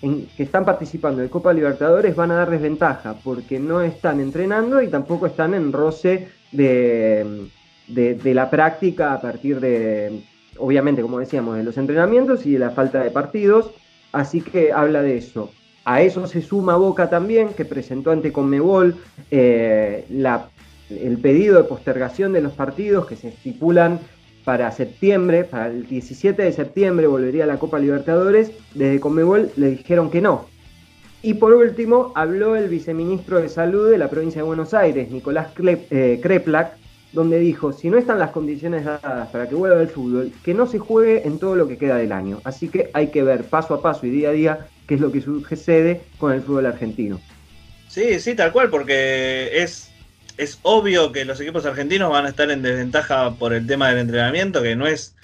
que están participando de Copa Libertadores van a dar desventaja porque no están entrenando y tampoco están en roce de, de- la práctica a partir de, obviamente, como decíamos, de los entrenamientos y de la falta de partidos. Así que habla de eso. A eso se suma Boca también, que presentó ante Conmebol eh, el pedido de postergación de los partidos que se estipulan para septiembre, para el 17 de septiembre volvería a la Copa Libertadores. Desde Conmebol le dijeron que no. Y por último, habló el viceministro de Salud de la provincia de Buenos Aires, Nicolás eh, Kreplak, donde dijo, si no están las condiciones dadas para que vuelva el fútbol, que no se juegue en todo lo que queda del año. Así que hay que ver paso a paso y día a día qué es lo que sucede con el fútbol argentino. Sí, sí, tal cual, porque es, es obvio que los equipos argentinos van a estar en desventaja por el tema del entrenamiento, que no es,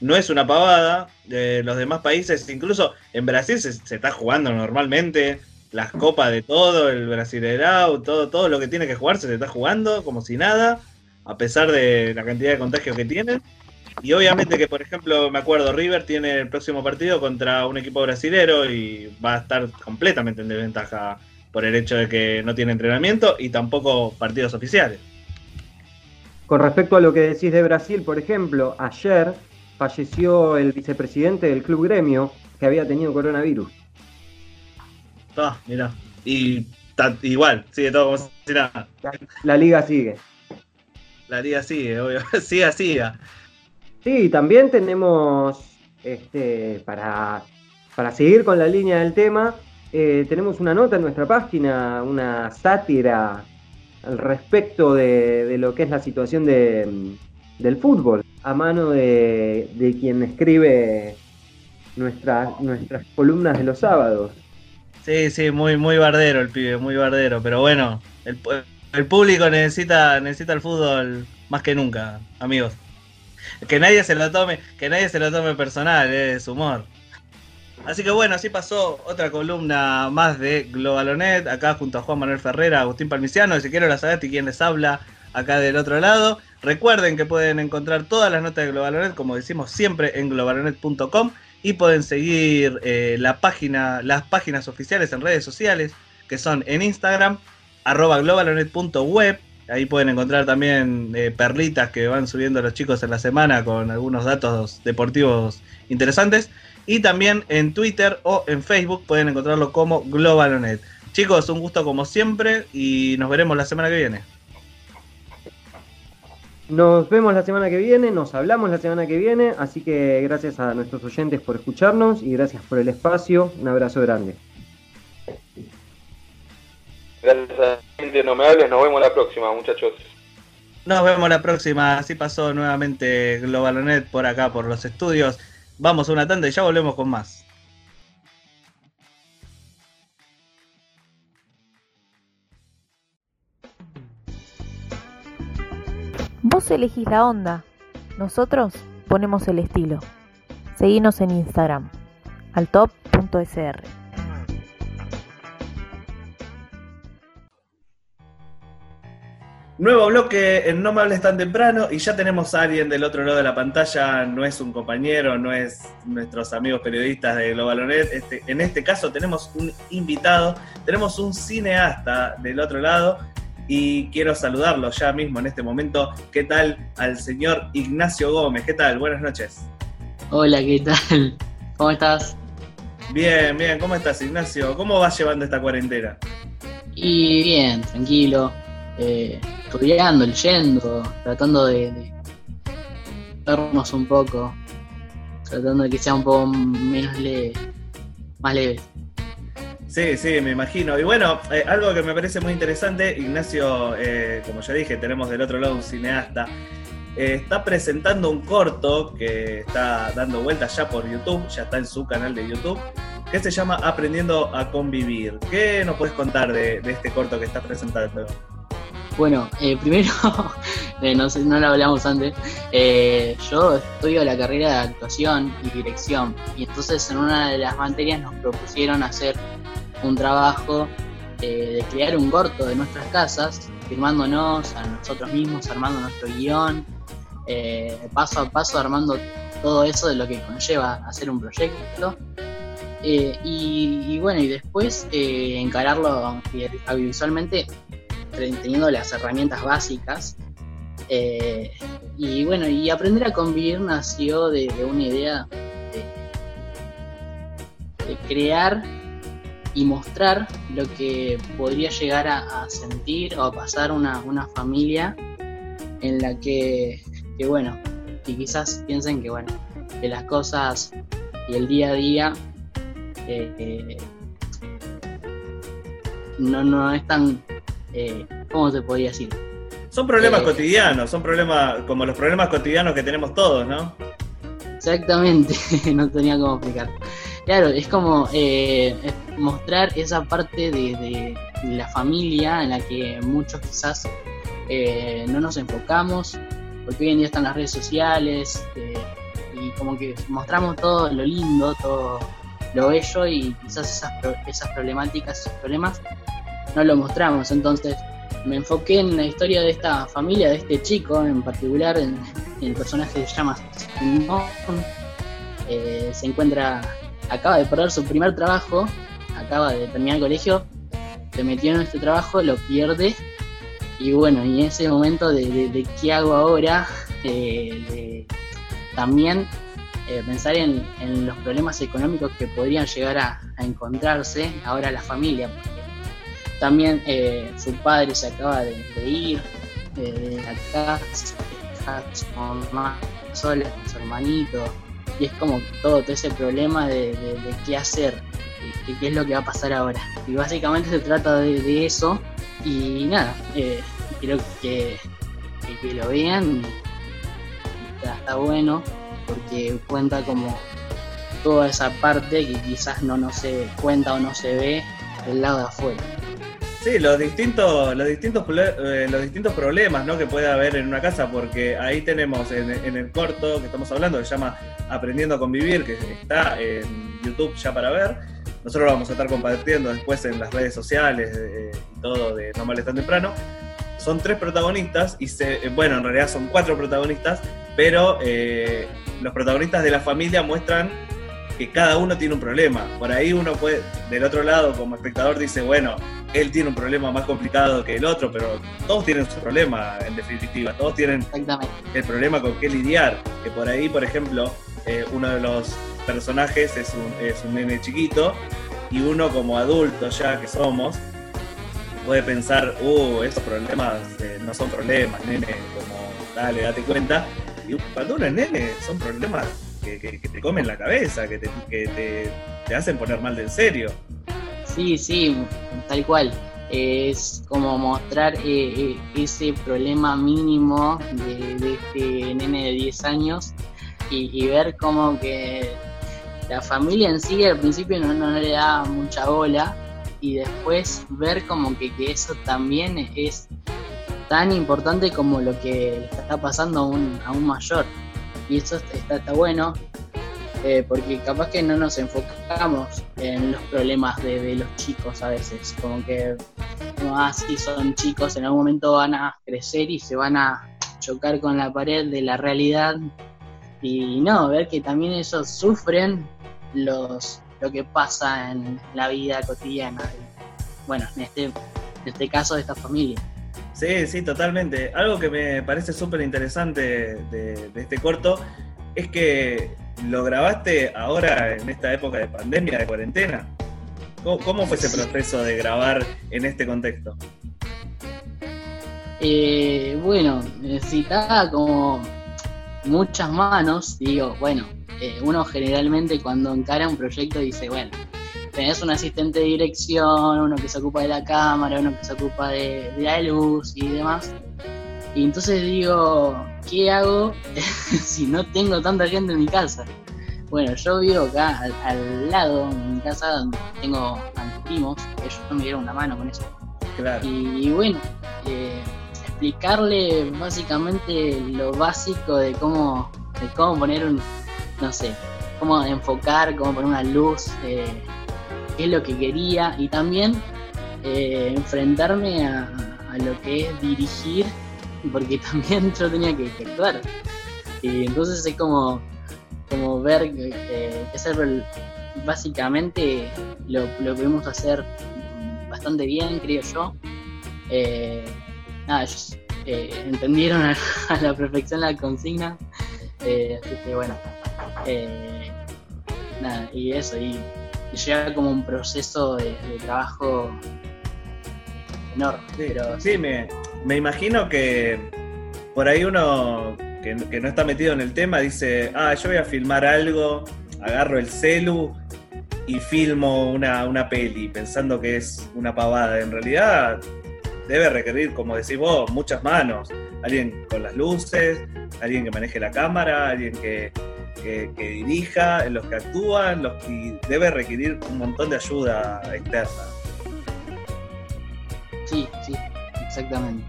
no es una pavada. De los demás países, incluso en Brasil se, está jugando normalmente, las copas de todo, el Brasileirao, todo, todo lo que tiene que jugarse se está jugando como si nada, a pesar de la cantidad de contagios que tienen. Y obviamente que, por ejemplo, me acuerdo, River tiene el próximo partido contra un equipo brasilero y va a estar completamente en desventaja por el hecho de que no tiene entrenamiento y tampoco partidos oficiales. Con respecto a lo que decís de Brasil, por ejemplo, ayer falleció el vicepresidente del club gremio que había tenido coronavirus. Ah, mira. Y igual, sigue todo como si nada. La liga sigue. La liga sigue, obvio. Siga, siga. Sí, también tenemos, este, para, para seguir con la línea del tema, eh, tenemos una nota en nuestra página, una sátira al respecto de, lo que es la situación de, del fútbol, a mano de, quien escribe nuestra- nuestras columnas de los sábados. Sí, sí, muy, muy bardero el pibe, muy bardero. Pero bueno, el, el público necesita, necesita el fútbol más que nunca, amigos. Que nadie se lo tome, que nadie se lo tome personal, eh, es humor. Así que bueno, así pasó otra columna más de Globalonet, acá junto a Juan Manuel Ferrera, Agustín Palmiciano, Ezequiel Olazagasti, quien les habla acá del otro lado. Recuerden que pueden encontrar todas las notas de Globalonet, como decimos siempre, en globalonet.com y pueden seguir eh, la página, las páginas oficiales en redes sociales, que son en Instagram, arroba globalonet.web. Ahí pueden encontrar también eh, perlitas que van subiendo los chicos en la semana con algunos datos deportivos interesantes. Y también en Twitter o en Facebook pueden encontrarlo como Globalonet. Chicos, un gusto como siempre y nos veremos la semana que viene. Nos vemos la semana que viene, nos hablamos la semana que viene, así que gracias a nuestros oyentes por escucharnos y gracias por el espacio. Un abrazo grande. Gracias a la gente, no me hables, nos vemos la próxima, muchachos. Nos vemos la próxima. Así pasó nuevamente Globalonet por acá, por los estudios. Vamos a una tanda y ya volvemos con más. Vos elegís la onda, nosotros ponemos el estilo. Seguinos en Instagram, altop.sr. Nuevo bloque en No me hables tan temprano y ya tenemos a alguien del otro lado de la pantalla, no es un compañero, no es nuestros amigos periodistas de Globalonet, este, en este caso tenemos un invitado, tenemos un cineasta del otro lado y quiero saludarlo ya mismo en este momento. ¿Qué tal al señor Ignacio Gómez? ¿Qué tal? Buenas noches. Hola, ¿qué tal? ¿Cómo estás? Bien, bien, ¿cómo estás Ignacio? ¿Cómo vas llevando esta cuarentena? Y bien, tranquilo, eh, estudiando, leyendo, tratando de, de un poco, tratando de que sea un poco menos leve, más leve. Sí, sí, me imagino. Y bueno, eh, algo que me parece muy interesante, Ignacio, eh, como ya dije, tenemos del otro lado un cineasta, eh, está presentando un corto que está dando vueltas ya por YouTube, ya está en su canal de YouTube, que se llama Aprendiendo a Convivir. ¿Qué nos puedes contar de, de este corto que estás presentando? Bueno, eh, primero, eh, no, sé, no lo hablamos antes, eh, yo estudio la carrera de actuación y dirección y entonces en una de las materias nos propusieron hacer un trabajo eh, de crear un corto de nuestras casas, firmándonos a nosotros mismos, armando nuestro guion, eh, paso a paso armando todo eso de lo que conlleva hacer un proyecto. Y, y bueno, y después encararlo audiovisualmente teniendo las herramientas básicas. Eh, y bueno, y aprender a convivir nació de, una idea de, crear y mostrar lo que podría llegar a, a sentir o a pasar una, una, familia en la que, que, bueno, y quizás piensen que bueno, que las cosas y el día a día eh, eh, no, no es tan eh, ¿cómo se podría decir? Son problemas Eh, cotidianos, son problemas como los problemas cotidianos que tenemos todos, ¿no? Exactamente, no tenía cómo explicar. Claro, es como eh, mostrar esa parte de, de la familia en la que muchos quizás no nos enfocamos, porque hoy en día están las redes sociales y como que mostramos todo lo lindo, todo lo bello y quizás esas, esas problemáticas, esos problemas no lo mostramos. Entonces me enfoqué en la historia de esta familia, de este chico en particular, en, el personaje que se llama. Eh, se encuentra, acaba de perder su primer trabajo, acaba de terminar el colegio, se metió en este trabajo, lo pierde. Y bueno, y en ese momento de, qué hago ahora, eh, también eh, pensar en, en los problemas económicos que podrían llegar a, a encontrarse ahora la familia, porque también eh, su padre se acaba de, ir eh, de la casa, a su su hermanito, y es como todo, todo ese problema de, qué hacer, qué es lo que va a pasar ahora. Y básicamente se trata de, eso, y nada, eh, que, que, que lo vean, está, está bueno, porque cuenta como toda esa parte que quizás no, no se cuenta o no se ve del lado de afuera. Sí, los distintos, los distintos, eh, los distintos problemas ¿no? que puede haber en una casa, porque ahí tenemos en, el corto que estamos hablando, que se llama Aprendiendo a Convivir, que está en YouTube ya para ver. Nosotros lo vamos a estar compartiendo después en las redes sociales eh, y todo de No Males Tan Temprano. Son tres protagonistas, y se, eh, bueno, en realidad son cuatro protagonistas, pero los protagonistas de la familia muestran que cada uno tiene un problema. Por ahí uno puede, del otro lado, como espectador, dice, bueno, él tiene un problema más complicado que el otro, pero todos tienen su problema, en definitiva. Todos tienen el problema con qué lidiar. Que por ahí, por ejemplo, eh, uno de los personajes es un, es un nene chiquito y uno como adulto ya que somos puede pensar, uh, esos problemas eh, no son problemas, nene, como dale, date cuenta. Y cuando uno es nene, son problemas que, te comen la cabeza, que te, que te, hacen poner mal de en serio. Sí, sí, tal cual. Es como mostrar eh, eh, ese problema mínimo de, este nene de 10 años y, y ver como que la familia en sí al principio no, no le da mucha bola y después ver como que, que eso también es tan importante como lo que le está pasando a un, a un mayor. Y eso está, está bueno eh, porque capaz que no nos enfocamos en los problemas de, los chicos a veces, como que como así son chicos, en algún momento van a crecer y se van a chocar con la pared de la realidad y no, ver que también ellos sufren los lo que pasa en la vida cotidiana. Bueno, en este, en este caso de esta familia. Sí, sí, totalmente. Algo que me parece súper interesante de, de este corto es que lo grabaste ahora en esta época de pandemia, de cuarentena. ¿Cómo, cómo fue ese proceso de grabar en este contexto? Eh, bueno, necesitaba como muchas manos. Digo, bueno, eh, uno generalmente cuando encara un proyecto dice, bueno, tenés un asistente de dirección, uno que se ocupa de la cámara, uno que se ocupa de, de la luz y demás. Y entonces digo, ¿qué hago si no tengo tanta gente en mi casa? Bueno, yo vivo acá al, al lado, en mi casa, donde tengo a primos, ellos me dieron una mano con eso. Claro. Y, bueno, eh, explicarle básicamente lo básico de cómo, de cómo poner un, no sé, cómo enfocar, cómo poner una luz, eh, qué es lo que quería y también eh, enfrentarme a, a lo que es dirigir, porque también yo tenía que, actuar. Y entonces es como, como ver eh, que básicamente lo, lo pudimos hacer bastante bien, creo yo. Eh, nada, ellos eh, entendieron a, a, la perfección la consigna. Así que bueno, nada, y eso, y, y llega como un proceso de, de trabajo enorme. Sí, pero, sí, me, me imagino que por ahí uno que, que no está metido en el tema dice, ah, yo voy a filmar algo, agarro el celu y filmo una, una peli pensando que es una pavada. En realidad debe requerir, como decís vos, muchas manos. Alguien con las luces, alguien que maneje la cámara, alguien que, que, que dirija, los que actúan, los que debe requerir un montón de ayuda externa. Sí, sí, exactamente.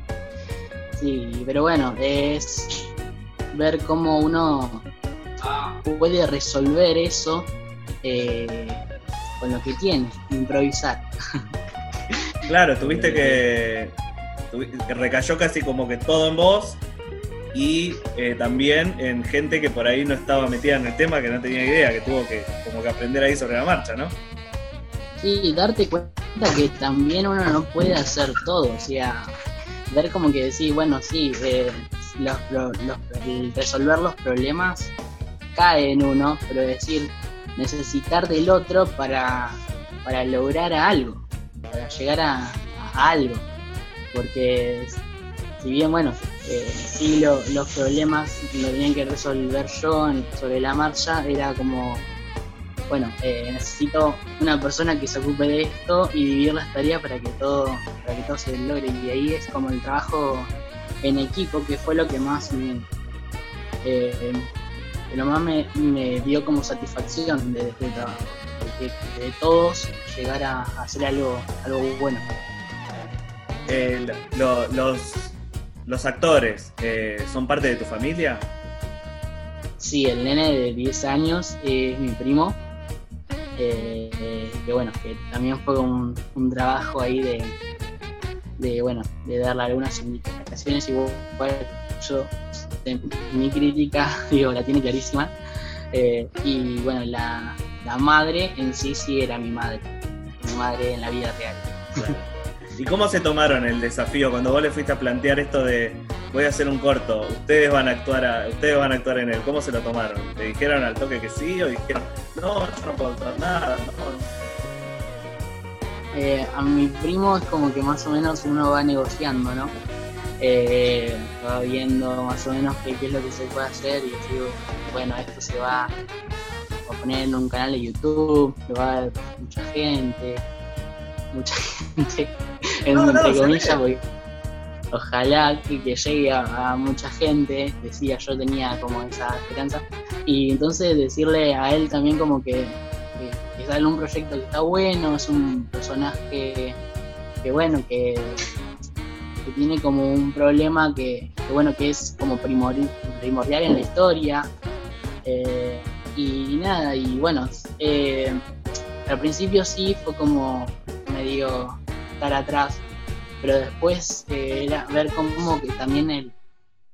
Sí, pero bueno, es ver cómo uno puede resolver eso eh, con lo que tiene, improvisar. Claro, tuviste que, que recayó casi como que todo en vos y eh, también en gente que por ahí no estaba metida en el tema, que no tenía idea, que tuvo que como que aprender ahí sobre la marcha, ¿no? Sí, darte cuenta que también uno no puede hacer todo, o sea, ver como que decir, bueno, sí, eh, los, los- los- resolver los problemas cae en uno, pero decir, necesitar del otro para, para lograr algo, para llegar a, a algo, porque si bien, bueno, eh, sí lo- los problemas lo tenían que resolver yo sobre la marcha, era como bueno, eh, necesito una persona que se ocupe de esto y dividir las tareas para que todo, para que todo se logre. Y ahí es como el trabajo en equipo, que fue lo que más me, eh, lo más me, dio como satisfacción de, este trabajo. De, todos llegar a, hacer algo, algo bueno. Eh, lo- los, los actores eh, son parte de tu familia. Sí, el nene de 10 años es mi primo. eh, que bueno, que también fue un, trabajo ahí de, de bueno, de darle algunas indicaciones igual yo en mi crítica digo la tiene clarísima eh, y bueno la madre en sí sí era mi madre mi madre en la vida real ¿Y cómo se tomaron el desafío cuando vos le fuiste a plantear esto de voy a hacer un corto, ustedes van a actuar a- ustedes van a actuar en él? ¿Cómo se lo tomaron? ¿Le dijeron al toque que sí o dijeron no, yo no puedo actuar nada? No, Eh, a mi primo es como que más o menos uno va negociando, ¿no? Eh, va viendo más o menos qué, qué es lo que se puede hacer y decir, bueno, esto se va a poner en un canal de YouTube, lo va a ver mucha gente, mucha gente, en- No, no, comillas, porque ojalá que, que llegue a, a mucha gente, decía yo tenía como esa esperanza, y entonces decirle a él también como que, que, que sale un proyecto que está bueno, es un personaje que bueno, que, que tiene como un problema que, bueno, que es como primori- primordial en la historia, eh, y nada, y bueno, eh, al principio sí fue como medio estar atrás. Pero después eh, era ver cómo que también el,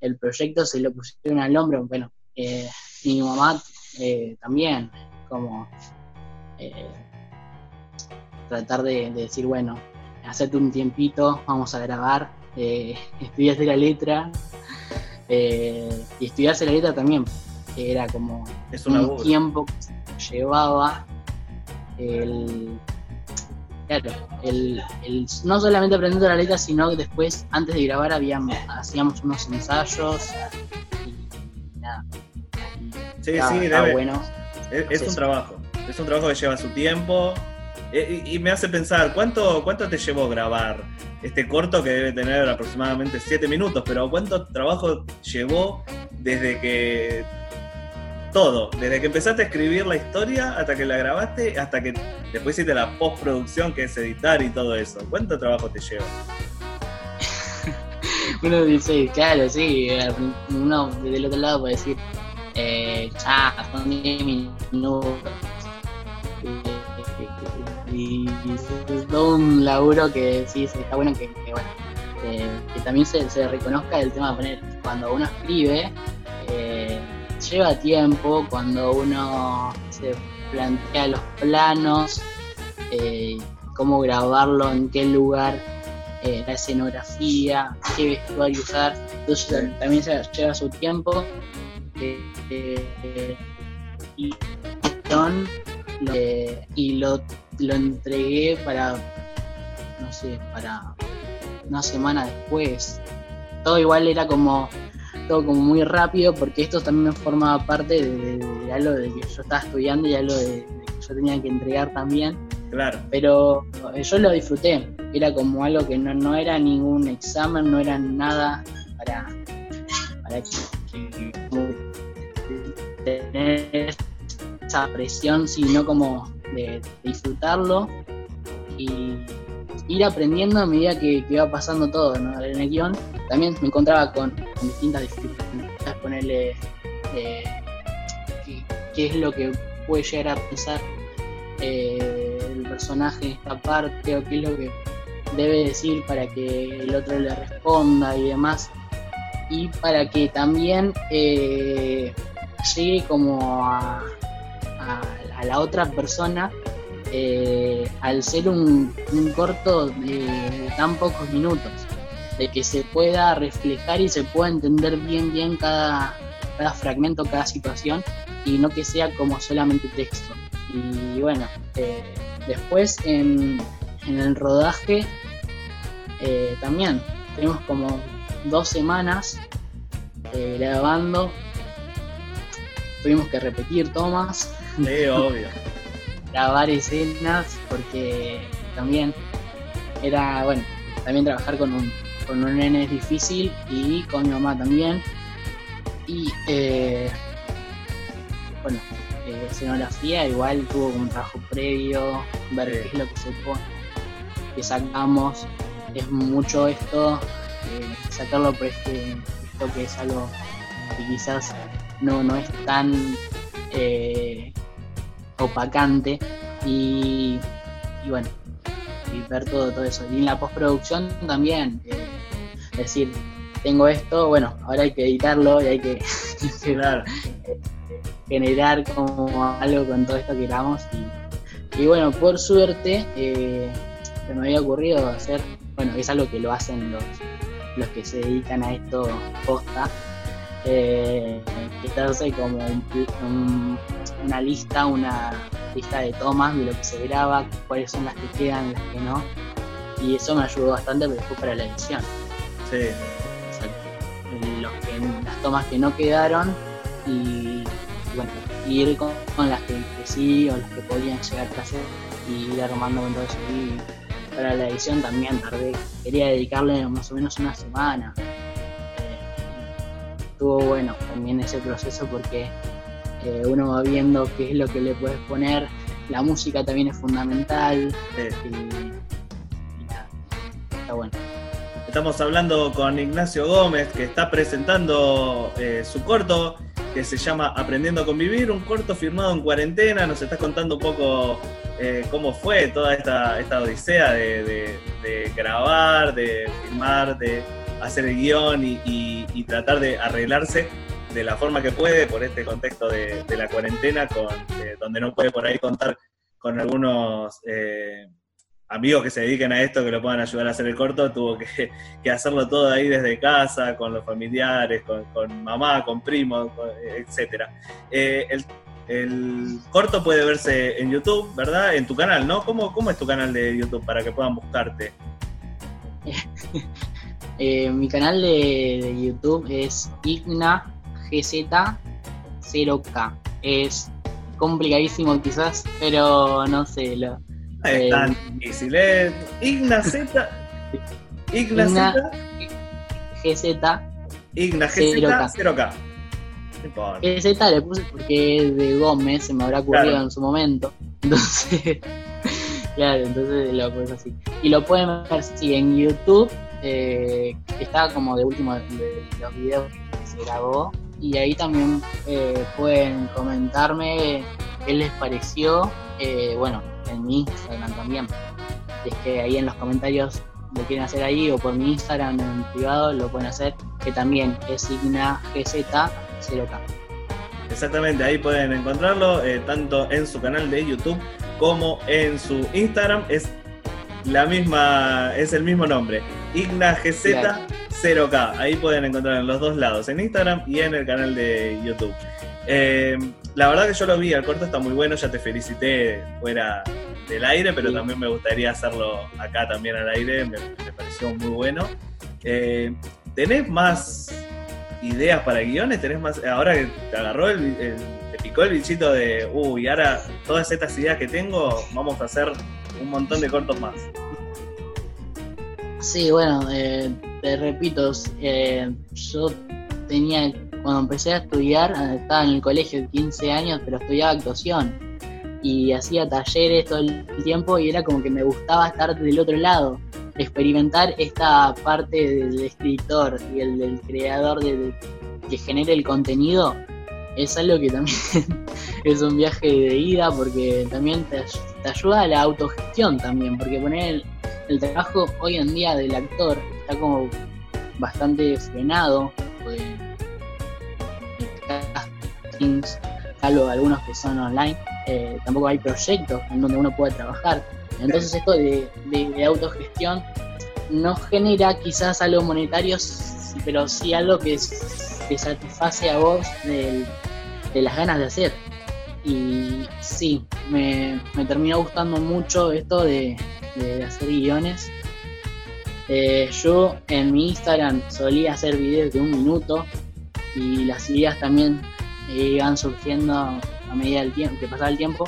el proyecto se lo pusieron al hombro, bueno, eh, mi mamá eh, también, como tratar de, de decir, bueno, hacerte un tiempito, vamos a grabar, estudiaste la letra, y estudiarse la letra también, era como Es un tiempo que llevaba el claro el, el- no solamente aprendiendo la letra sino que después antes de grabar habíamos hacíamos unos ensayos y nada Sí, sí, estaba debe. bueno Es, un trabajo. Es un trabajo que lleva su tiempo. Eh, Y, y me hace pensar, ¿cuánto, ¿cuánto te llevó grabar este corto que debe tener aproximadamente 7 minutos? Pero ¿cuánto trabajo llevó desde que... Todo, desde que empezaste a escribir la historia hasta que la grabaste, hasta que después hiciste la postproducción, que es editar y todo eso. ¿Cuánto trabajo te lleva? uno dice claro sí uno desde el otro lado puede decir eh, ya son 10 minutos y, es todo un laburo que sí está bueno que, bueno eh, también se, se reconozca el tema de poner cuando uno escribe eh, lleva tiempo cuando uno se plantea los planos eh, cómo grabarlo en qué lugar eh, la escenografía qué vestuario usar. Entonces también se lleva su tiempo eh, eh, y eh, y lo, lo entregué para no sé para una semana después. Todo igual era como todo como muy rápido porque esto también formaba parte de, de- de algo de que yo estaba estudiando y algo de, de que yo tenía que entregar también. Claro. pero eh, yo lo disfruté. Era como algo que no, no era ningún examen no era nada para para que- tener esa presión sino como de disfrutarlo. Y ir aprendiendo a medida que, iba pasando todo en el guion también me encontraba con, distintas dificultades ponerle eh, qué, es lo que puede llegar a pensar eh, el personaje en esta parte o qué es lo que debe decir para que el otro le responda y demás. Y para que también eh, llegue como a la otra persona eh, al ser un, un corto de tan pocos minutos de que se pueda reflejar y se pueda entender bien bien cada, cada fragmento, cada situación y no que sea como solamente texto. Y bueno eh, después en, en el rodaje eh, también tenemos como dos semanas eh, grabando. Tuvimos que repetir tomas. Sí, obvio. grabar escenas porque también era bueno también trabajar con un con un nene es difícil y con mi mamá también. Y eh, bueno eh, escenografía igual tuvo un trabajo previo ver qué es lo que se pone que sacamos. Es mucho esto eh, sacarlo por este esto que es algo que quizás no no es tan eh, opacante y, y bueno y ver todo todo eso. Y en la postproducción también eh, decir tengo esto bueno ahora hay que editarlo y hay que generar como algo con todo esto que grabamos. Y, y bueno por suerte eh, se me había ocurrido hacer bueno es algo que lo hacen los los que se dedican a esto posta eh, quitarse como un- una lista una lista de tomas de lo que se graba cuáles son las que quedan las que no y eso me ayudó bastante pero después para la edición Sí. o sea, los que- las tomas que no quedaron y, y bueno, ir con, con las que, que sí o las que podían llegar a hacer y ir armando con todo eso. Y para la edición también tardé, quería dedicarle más o menos una semana. Eh, estuvo bueno también ese proceso porque eh, uno va viendo qué es lo que le puedes poner, la música también es fundamental Sí. y, y nada, está bueno. Estamos hablando con Ignacio Gómez, que está presentando eh, su corto, que se llama Aprendiendo a Convivir, un corto firmado en cuarentena. Nos estás contando un poco eh, cómo fue toda esta, esta odisea de, de- de grabar, de filmar, de hacer el guion y, y- y tratar de arreglarse de la forma que puede por este contexto de, la cuarentena, eh, donde no puede por ahí contar con algunos eh, amigos que se dediquen a esto, que lo puedan ayudar a hacer el corto, tuvo que, hacerlo todo ahí desde casa, con los familiares, con, mamá, con primos, etcétera. Eh, el, corto puede verse en YouTube, ¿verdad? En tu canal, ¿no? ¿Cómo, ¿Cómo es tu canal de YouTube para que puedan buscarte? Mi canal de, de YouTube es Igna GZ0K. Es complicadísimo quizás, pero no sé. Lo, Es eh, tan difícil, ¿eh? Igna Z. Igna Igna Z. GZ. Igna. GZ 0K. No importa. GZ le puse porque es de Gómez, se me habrá ocurrido Claro. en su momento. Entonces, claro, entonces lo puse así. Y lo pueden ver sí, en YouTube, eh, que está como de último de, de los videos que se grabó. Y ahí también eh, pueden comentarme qué les pareció, eh, bueno, en mi Instagram también. Es que ahí en los comentarios lo quieren hacer ahí o por mi Instagram en privado lo pueden hacer, que también es Igna GZ0K. Exactamente, ahí pueden encontrarlo, eh, tanto en su canal de YouTube como en su Instagram. Es la misma, es el mismo nombre, Igna GZ 0K. Ahí pueden encontrar en los dos lados, en Instagram y en el canal de YouTube. Eh, la verdad que yo lo vi, el corto está muy bueno, ya te felicité fuera del aire, pero también me gustaría hacerlo acá también al aire, me, me pareció muy bueno. Eh, ¿Tenés más ideas para guiones? ¿Tenés más, ahora que te agarró el, el- te picó el bichito de, uy, ahora todas estas ideas que tengo, vamos a hacer un montón de cortos más? Sí, bueno, eh, te repito, eh, yo tenía, cuando empecé a estudiar, eh, estaba en el colegio de 15 años, pero estudiaba actuación y hacía talleres todo el tiempo y era como que me gustaba estar del otro lado, experimentar esta parte del escritor y el del creador de, que genere el contenido. Es algo que también es un viaje de ida porque también te ayuda a la autogestión también, porque poner el, trabajo hoy en día del actor está como bastante frenado. pues, castings, salvo algunos que son online, eh, tampoco hay proyectos en donde uno pueda trabajar. Entonces esto de, de- de autogestión no genera quizás algo monetario, pero sí algo que te satisface a vos de las ganas de hacer. Y sí, me, me terminó gustando mucho esto de, de hacer guiones. Eh, yo en mi Instagram solía hacer videos de un minuto y las ideas también eh, iban surgiendo a medida del tiempo, que pasaba el tiempo.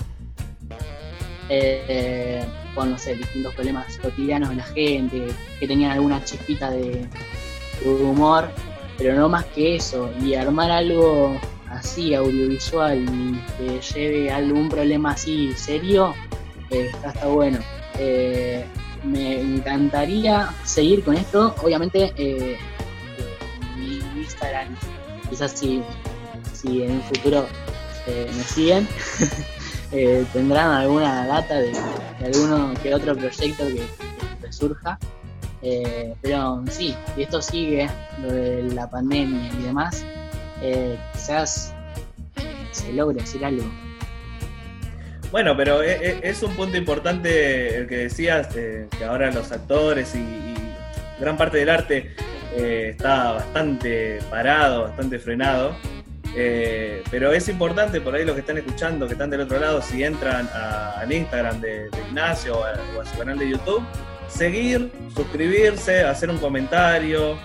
Eh, con, no sé, distintos problemas cotidianos de la gente, que tenían alguna chispita de, humor, pero no más que eso. Y armar algo así, audiovisual, y que lleve algún problema así serio, eh, está, está bueno. Eh, me encantaría seguir con esto. Obviamente, eh, mi Instagram, quizás si, si en un futuro eh, me siguen, eh, tendrán alguna data de, de alguno que otro proyecto que, que surja. Pero sí, si esto sigue, lo de la pandemia y demás, quizás se logre hacer algo. Bueno, pero e- e- es un punto importante el que decías, eh, que ahora los actores y, gran parte del arte eh, está bastante parado, bastante frenado. Eh, pero es importante por ahí los que están escuchando, que están del otro lado, si entran a- al Instagram de, Ignacio o a, su canal de YouTube, seguir, suscribirse, hacer un comentario,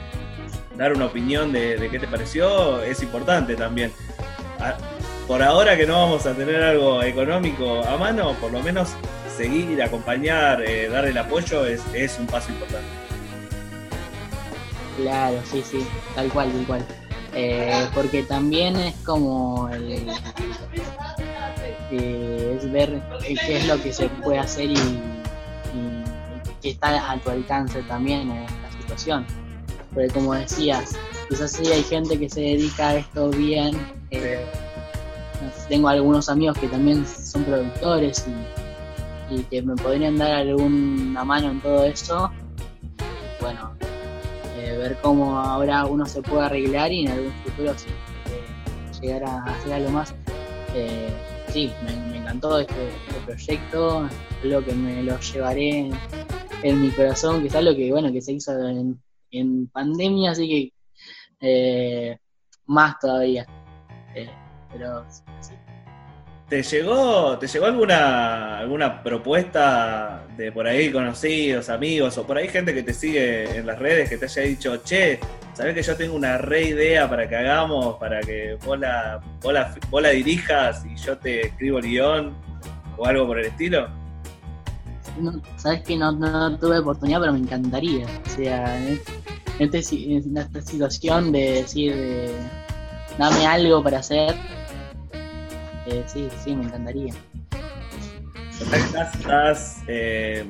dar una opinión de, qué te pareció, es importante también. Por ahora que no vamos a tener algo económico a mano, por lo menos seguir, acompañar, eh, dar el apoyo es, es un paso importante. Claro, sí, sí, tal cual, tal cual. Eh, porque también es como el, eh, es ver qué es lo que se puede hacer y, y que está a tu alcance también en esta situación. Porque como decías, quizás sí hay gente que se dedica a esto bien. eh, tengo algunos amigos que también son productores y, que me podrían dar alguna mano en todo eso. bueno, eh, ver cómo ahora uno se puede arreglar y en algún futuro eh, llegar a hacer algo más. Eh, sí, me, encantó este, este proyecto, algo que me lo llevaré en, mi corazón, que es algo que, bueno, que se hizo en, en pandemia, así que eh, más todavía. Eh, pero sí. ¿Te llegó, ¿Te llegó alguna, alguna propuesta de por ahí conocidos, amigos, o por ahí gente que te sigue en las redes que te haya dicho, che, sabés que yo tengo una re idea para que hagamos, para que vos la, vos la, vos la dirijas y yo te escribo el guion o algo por el estilo? No, Sabes que no, no tuve oportunidad, pero me encantaría. O sea, en, este si- en esta situación de decir, de, dame algo para hacer, eh, sí, sí, me encantaría. ¿Estás, estás, eh,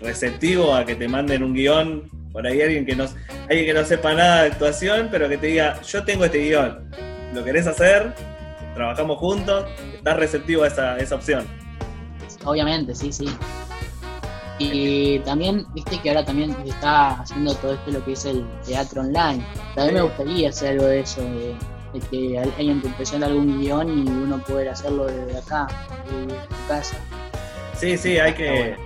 receptivo a que te manden un guion? Por ahí alguien que, no, alguien que no sepa nada de actuación, pero que te diga, yo tengo este guion, ¿lo querés hacer? ¿Trabajamos juntos? ¿Estás receptivo a esa, esa opción? Obviamente, sí, sí. Y también, viste que ahora también se está haciendo todo esto lo que es el teatro online. También me gustaría hacer algo de eso, de, de que alguien te presente algún guion y uno poder hacerlo desde acá, desde tu casa. Sí, sí, hay que,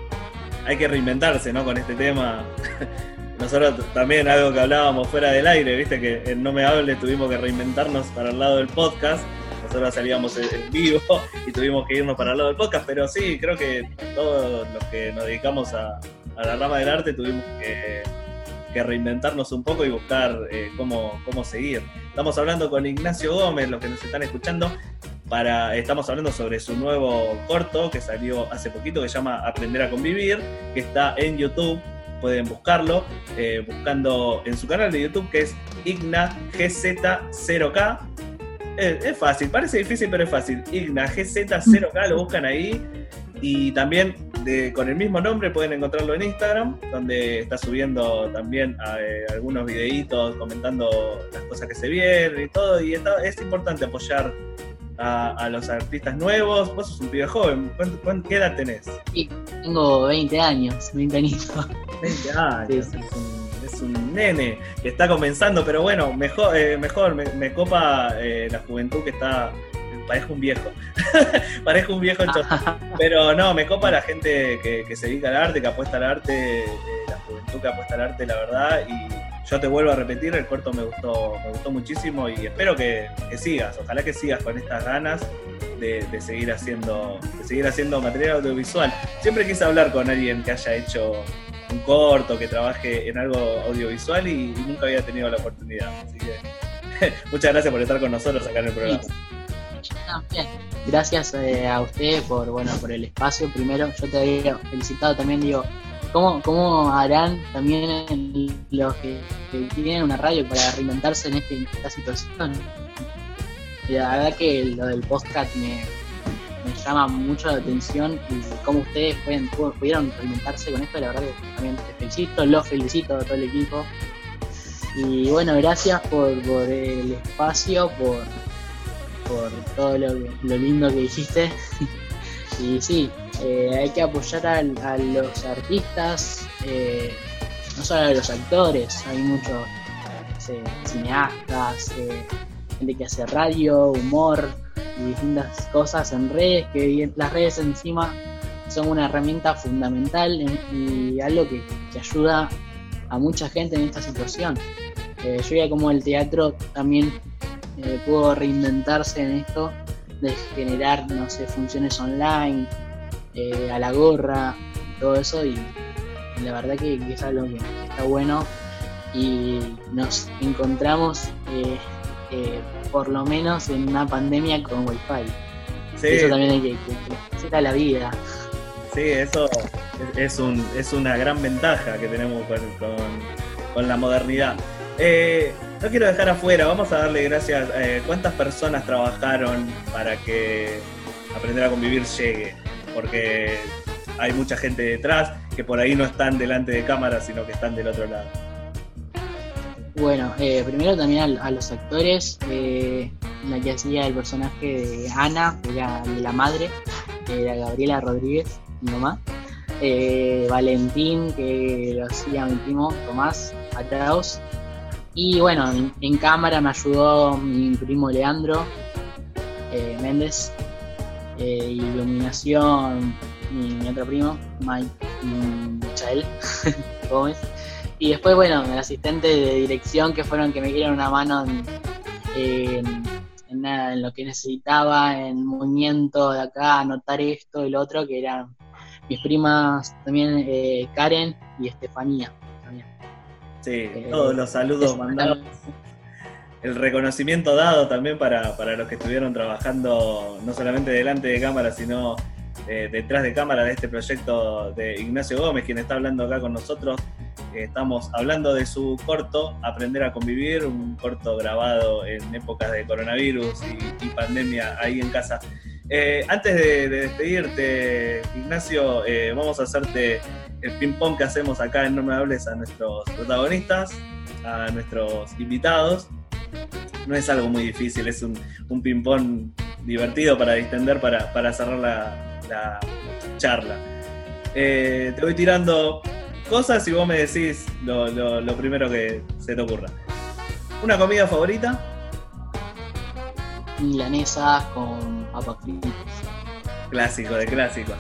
hay que reinventarse, ¿no? Con este tema. Nosotros también, algo que hablábamos fuera del aire, viste que en No Me Hables tuvimos que reinventarnos para el lado del podcast. Nosotros salíamos en en vivo y tuvimos que irnos para el lado del podcast, pero sí, creo que todos los que nos dedicamos a, a la rama del arte tuvimos que, que reinventarnos un poco y buscar eh, cómo, cómo seguir. Estamos hablando con Ignacio Gómez, los que nos están escuchando, para, estamos hablando sobre su nuevo corto que salió hace poquito, que se llama Aprender a Convivir, que está en YouTube. Pueden buscarlo eh, buscando en su canal de YouTube que es Igna GZ0K. Es, es fácil, parece difícil, pero es fácil. Igna GZ0K, lo buscan ahí. Y también de- con el mismo nombre pueden encontrarlo en Instagram, donde está subiendo también eh, algunos videitos comentando las cosas que se vienen y todo. Y está- es importante apoyar a, a los artistas nuevos. Vos sos un pibe joven, ¿cuánto, cuánto- qué edad tenés? Y tengo 20 años, 20 añitos. 20 años, es, un, es un nene que está comenzando, pero bueno, mejor, eh, mejor me, me copa eh, la juventud que está. Parezco un viejo. Parezco un viejo. Pero no, me copa la gente que, que se dedica al arte, que apuesta al arte, eh, la juventud que apuesta al arte, la verdad. Y yo te vuelvo a repetir, el corto me gustó, me gustó muchísimo y espero que, que sigas. Ojalá que sigas con estas ganas de, de seguir haciendo, de seguir haciendo material audiovisual. Siempre quise hablar con alguien que haya hecho un corto, que trabaje en algo audiovisual y, y nunca había tenido la oportunidad. Así que muchas gracias por estar con nosotros acá en el programa. También. Gracias eh, a usted por bueno por el espacio. Primero, yo te había felicitado también, digo, ¿cómo, cómo harán también los que, que tienen una radio para reinventarse en, este, en esta situación? Y la verdad que lo del podcast me, me llama mucho la atención y cómo ustedes pueden, pu- pudieron reinventarse con esto, la verdad que también te felicito, los felicito a todo el equipo. Y bueno, gracias por, por el espacio, por, por todo lo, lindo que dijiste. y sí, eh, hay que apoyar a, los artistas, eh, no solo a los actores, hay muchos cineastas, eh, gente que hace radio, humor y distintas cosas en redes, que las redes encima son una herramienta fundamental en- y algo que, que ayuda a mucha gente en esta situación. Yo veía como el teatro también eh, pudo reinventarse en esto de generar, no sé, funciones online, eh, a la gorra, todo eso, y, la verdad que, que es algo que está bueno y nos encontramos eh, por lo menos en una pandemia con wifi. Sí. Eso también hay que, que, que la vida. Sí, eso es, es un, es una gran ventaja que tenemos con, con- con la modernidad. Eh, no quiero dejar afuera, vamos a darle gracias. eh, ¿Cuántas personas trabajaron para que aprender a convivir llegue? Porque hay mucha gente detrás que por ahí no están delante de cámara, sino que están del otro lado. Bueno, eh, primero también a, los actores, eh, la que hacía el personaje de Ana, que era la madre, que era Gabriela Rodríguez, mi mamá. eh, Valentín, que lo hacía mi primo Tomás Atraos. Y bueno, en, cámara me ayudó mi primo Leandro eh, Méndez. Eh, iluminación, mi, otro primo, Mike Michael Gómez. Y después, bueno, el asistente de dirección que fueron que me dieron una mano en, en lo que necesitaba, en movimiento de acá, anotar esto y lo otro, que eran mis primas también, eh, Karen y Estefanía. Sí, Eh, todos los saludos mandados. El reconocimiento dado también para, para los que estuvieron trabajando no solamente delante de cámara, sino eh, detrás de cámara de este proyecto de Ignacio Gómez, quien está hablando acá con nosotros. Eh, estamos hablando de su corto Aprender a convivir, un corto grabado en épocas de coronavirus y, y pandemia ahí en casa. Antes de, de despedirte, Ignacio, vamos a hacerte el ping-pong que hacemos acá en No Me Hables a nuestros protagonistas, a nuestros invitados. No es algo muy difícil, es un, un ping-pong divertido para distender, para, para cerrar la, la charla. Eh, te voy tirando cosas y vos me decís lo, lo- lo primero que se te ocurra. ¿Una comida favorita? Milanesas con papas fritas. Clásico de clásicos.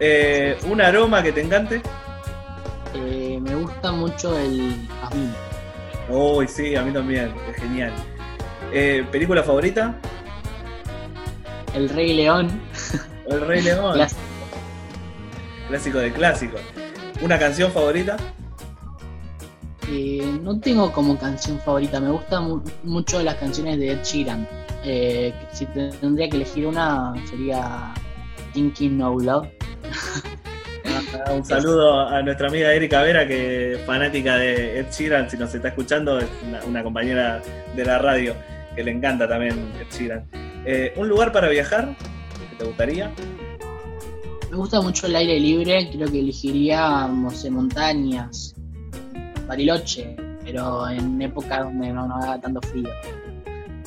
Eh, ¿Un aroma que te encante? Eh, me gusta mucho el jazmín. Uy, sí, a mí también, es genial. Eh, ¿Película favorita? El Rey León. El Rey León. Clásico. Clásico de clásicos. ¿Una canción favorita? Eh, no tengo como canción favorita, me gustan mu- mucho las canciones de Ed Sheeran. Eh, si te- tendría que elegir una, sería Thinking Out Loud. Un saludo a nuestra amiga Erika Vera, que es fanática de Ed Sheeran, si nos está escuchando, es una, una compañera de la radio que le encanta también Ed Sheeran. Eh, ¿Un lugar para viajar que te gustaría? Me gusta mucho el aire libre, creo que elegiría, no sé, montañas, Bariloche, pero en época donde no, no haga tanto frío.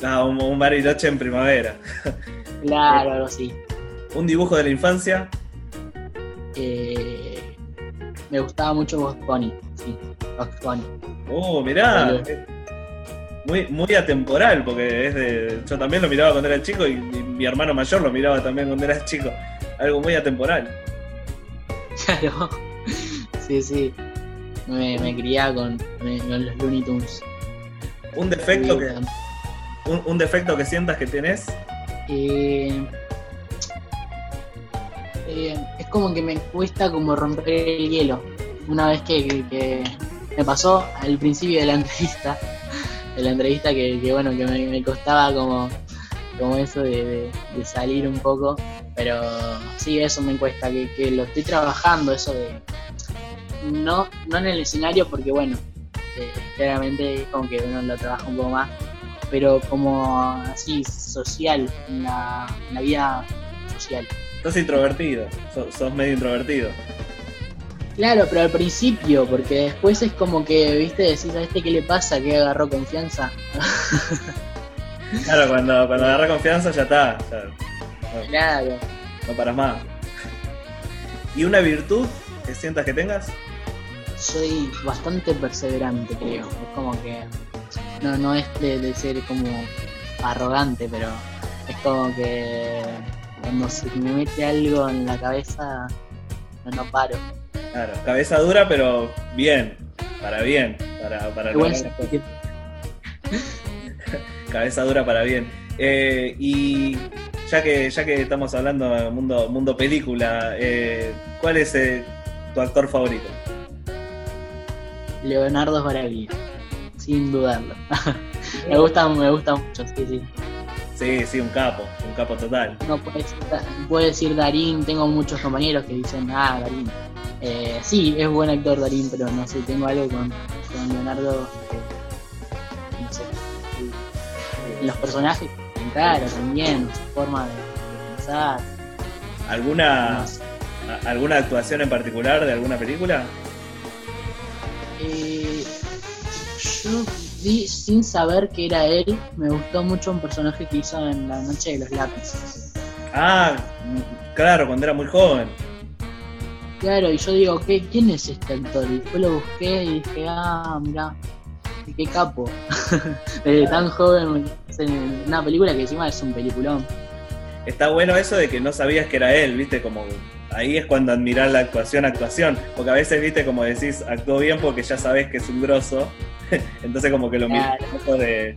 Ah, un, un bariloche en primavera. Claro, algo así. ¿Un dibujo de la infancia? Eh, me gustaba mucho Box Bunny, sí, Box Bunny. Oh, mirá. Muy, muy atemporal, porque es de. Yo también lo miraba cuando era chico y, y mi hermano mayor lo miraba también cuando era chico. Algo muy atemporal. Claro, sí, sí. Me, me criaba con, con- con los Looney Tunes. Un defecto que. Un, un defecto que sientas que tenés. Eh, eh, como que me cuesta como romper el hielo. Una vez que, que- me pasó al principio de la entrevista, de la entrevista que, que, bueno, que me, costaba como, como eso de, salir un poco, pero sí, eso me cuesta, que, que lo estoy trabajando, eso de... No, no en el escenario porque bueno, eh, claramente es como que uno lo trabaja un poco más, pero como así social, en la vida social. Sos introvertido. Sos, sos medio introvertido. Claro, pero al principio, porque después es como que, viste, decís a este qué le pasa, que agarró confianza. Claro, cuando, cuando agarra confianza ya está. ya- no, Claro. no paras más. ¿Y una virtud que sientas que tengas? Soy bastante perseverante, creo. Es como que no, no es de, de ser como arrogante, pero es como que cuando se me mete algo en la cabeza, no, paro. Claro, cabeza dura, pero bien. Para bien. Para, para Igual cabeza dura para bien. Eh, y ya que, ya que estamos hablando de mundo, mundo película, eh, ¿cuál es eh, tu actor favorito? Leonardo Sbaraglia, sin dudarlo. me gusta, me gusta mucho, sí, sí. Sí, sí, un capo, un capo total. No puede decir, puede decir Darín, tengo muchos compañeros que dicen, ah, Darín. Eh, sí, es buen actor Darín, pero no sé, tengo algo con, con Leonardo, eh, no sé, los personajes, claro, también, su forma de, de pensar. ¿Alguna, no sé. a- ¿Alguna actuación en particular de alguna película? Eh, yo vi, sin saber que era él, me gustó mucho un personaje que hizo en La Noche de los Lápices. Ah, claro, cuando era muy joven. Claro, y yo digo, ¿qué, ¿quién es este actor? Y después lo busqué y dije, ah, mirá, qué capo. Desde tan joven en una película que encima es un peliculón. Está bueno eso de que no sabías que era él, viste, como ahí es cuando admirar la actuación, actuación, porque a veces, viste, como decís, actuó bien porque ya sabes que es un grosso, entonces como que lo Claro. un poco de...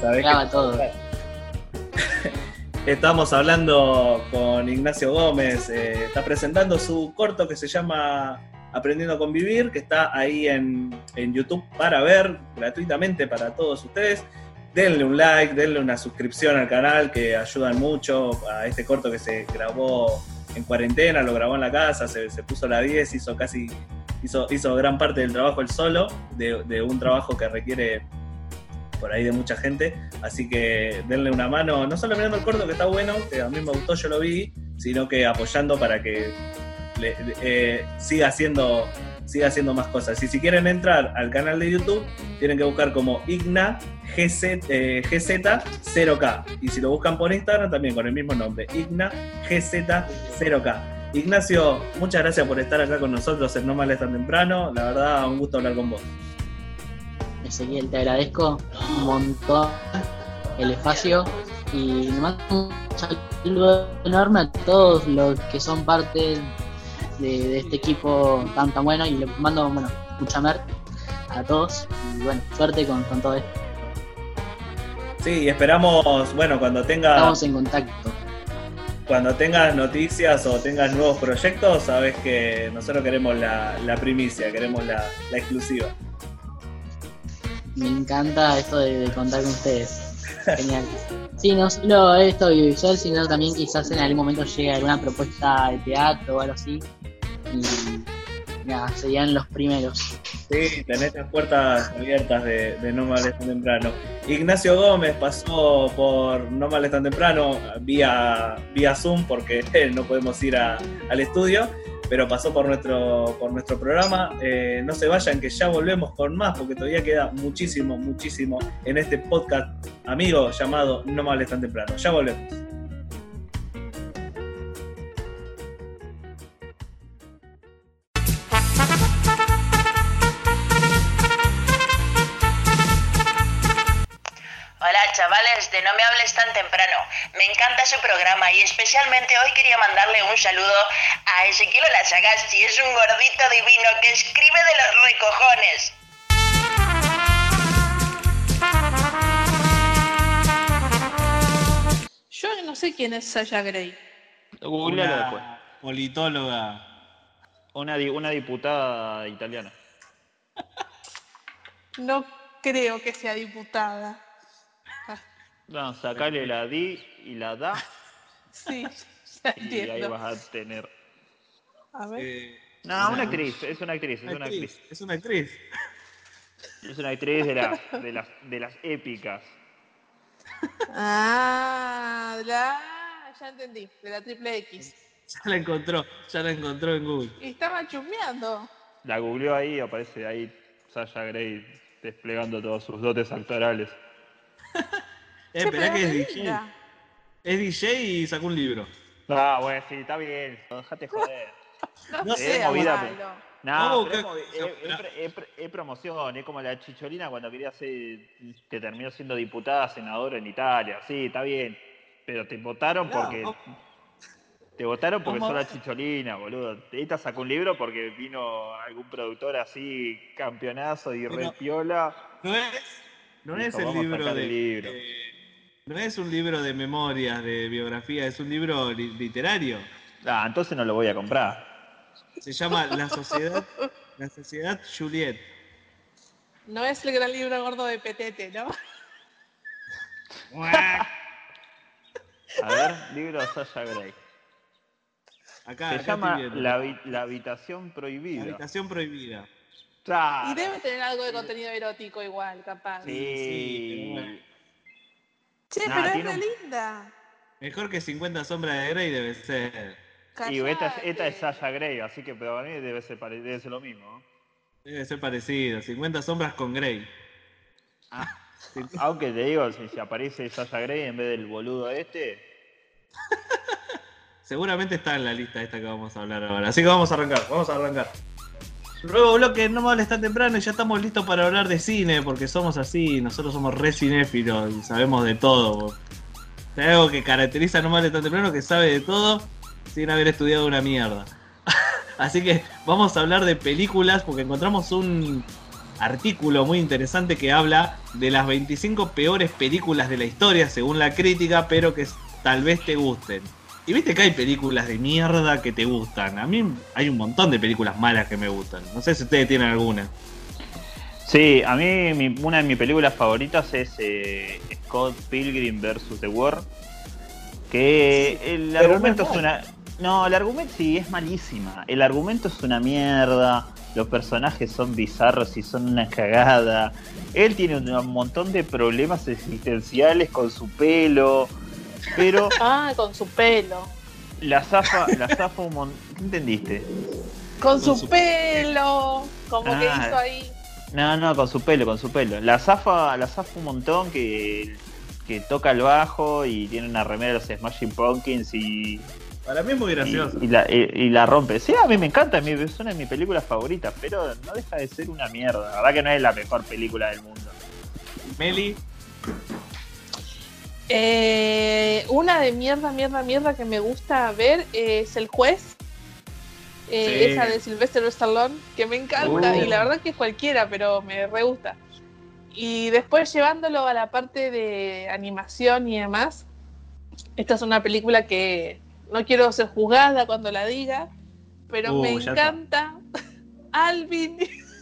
¿sabés Graba que- todo. Estamos hablando con Ignacio Gómez, eh, está presentando su corto que se llama Aprendiendo a Convivir, que está ahí en, en YouTube para ver gratuitamente para todos ustedes. Denle un like, denle una suscripción al canal que ayudan mucho a este corto que se grabó en cuarentena, lo grabó en la casa, se, puso la 10, hizo casi, hizo, hizo gran parte del trabajo él solo, de, un trabajo que requiere por ahí de mucha gente. Así que denle una mano, no solo mirando el corto que está bueno, que a mí me gustó, yo lo vi, sino que apoyando para que le- eh, siga haciendo siga haciendo más cosas. Y si quieren entrar al canal de YouTube, tienen que buscar como Igna GZ, eh, GZ0K. Y si lo buscan por Instagram, también con el mismo nombre, Igna GZ0K. Ignacio, muchas gracias por estar acá con nosotros en No Males Tan Temprano. La verdad, un gusto hablar con vos. Ezequiel, te agradezco un montón el espacio y mando un saludo enorme a todos los que son parte de, de este equipo tan tan bueno y le mando bueno, mucha mer a todos y bueno, suerte con, con todo esto. Sí, esperamos, bueno, cuando tengas Estamos en contacto. cuando tengas noticias o tengas nuevos proyectos, sabes que nosotros queremos la, la primicia, queremos la, la exclusiva. Me encanta esto de, de contar con ustedes. Genial. Sí, no solo esto audiovisual, sino también quizás en algún momento llegue alguna propuesta de teatro o algo así. Y serían los primeros. Sí, tenés las puertas abiertas de, No Males Tan Temprano. Ignacio Gómez pasó por No Males Tan Temprano vía, vía Zoom porque no podemos ir al estudio, pero pasó por nuestro, por nuestro programa. Eh, no se vayan que ya volvemos con más porque todavía queda muchísimo, muchísimo en este podcast amigo llamado No Males Tan Temprano. Ya volvemos. No me hables tan temprano. Me encanta su programa y especialmente hoy quería mandarle un saludo a Ezequiel Olazagasti. Es un gordito divino que escribe de los recojones. Yo no sé quién es Sasha. Googlealo después. politóloga. Una, di- una diputada italiana. No creo que sea diputada. No, sacale la di y la da Sí, ya y ahí entiendo. vas a tener. A ver. Eh, No, una actriz, es una actriz, es una una actriz, actriz. Es una actriz. Es una actriz de, la- de, las, de las épicas. Ah, la... ya entendí, de la triple X. Ya la encontró, ya la encontró en Google. Y estaba chusmeando. La googleó ahí, aparece ahí Sasha Grey desplegando todos sus dotes actorales. Eh, esperá pero que es DJ. Es DJ y sacó un libro. Ah, bueno, sí, está bien. Dejate joder. No, No sé, movida, malo. No, ¿Cómo pero es, es- es es es promoción, es como la chicholina cuando quería ser, que terminó siendo diputada, senadora en Italia. Sí, está bien. Pero te votaron No, porque. Te votaron porque sos la chicholina, boludo. Esta sacó un libro porque vino algún productor así, campeonazo y re Pero- piola. No es, no Dijo, es el "Vamos a libro de. el libro". eh, no es un libro de memorias, de biografía, es un libro li- literario. Ah, entonces no lo voy a comprar. Se llama La Sociedad, la Sociedad Juliet. No es el gran libro gordo de Petete, ¿no? A ver, libro de Sasha Grey. Acá, Se acá llama la, la habitación La prohibida. habitación prohibida. Claro. Y debe tener algo de contenido erótico igual, capaz. Sí. Sí. Che, Nah, pero es re un- linda. Mejor que 50 sombras de Grey debe ser. Y esta es, esta es. Sasha Grey, así que para mí debe ser, pare- debe ser lo mismo. Debe ser parecido. 50 sombras con Grey. Aunque te digo, si, si aparece Sasha Grey en vez del boludo este, seguramente está en la lista esta que vamos a hablar ahora. Así que vamos a arrancar, vamos a arrancar. Luego bloque no me tan temprano y ya estamos listos para hablar de cine, porque somos así, nosotros somos re cinéfilos y sabemos de todo. Algo que caracteriza a No Males tan temprano que sabe de todo sin haber estudiado una mierda. así que vamos a hablar de películas porque encontramos un artículo muy interesante que habla de las 25 peores películas de la historia según la crítica, pero que tal vez te gusten. Y viste que hay películas de mierda que te gustan. A mí hay un montón de películas malas que me gustan. No sé si ustedes tienen alguna. Sí, a mí mi- una de mis películas favoritas es eh, Scott Pilgrim vs. The World. Que el no argumento es es una. No, el argumento sí es malísima. El argumento es una mierda. Los personajes son bizarros y son una cagada. Él tiene un montón de problemas existenciales con su pelo. Pero Ah, con su pelo. la zafa, la zafa un montón. ¿Qué entendiste? Con, Con su, su- pelo. Como que Ah. hizo ahí. No, no, con su pelo, con su pelo. La zafa, la zafa un montón que, que toca el bajo y tiene una remera de los Smashing Pumpkins y, Para mí es muy gracioso. y, y la, y- y la rompe. Sí, a mí me encanta, es una de mis películas favoritas, pero no deja de ser una mierda. La verdad que no es la mejor película del mundo. Meli, Eh, una de mierda, mierda, mierda que me gusta ver es El Juez. Eh, Sí. Esa de Sylvester Stallone, que me encanta. Uh. Y la verdad que es cualquiera, pero me re gusta. Y después llevándolo a la parte de animación y demás. Esta es una película que no quiero ser juzgada cuando la diga, pero Uh, me está. encanta Alvin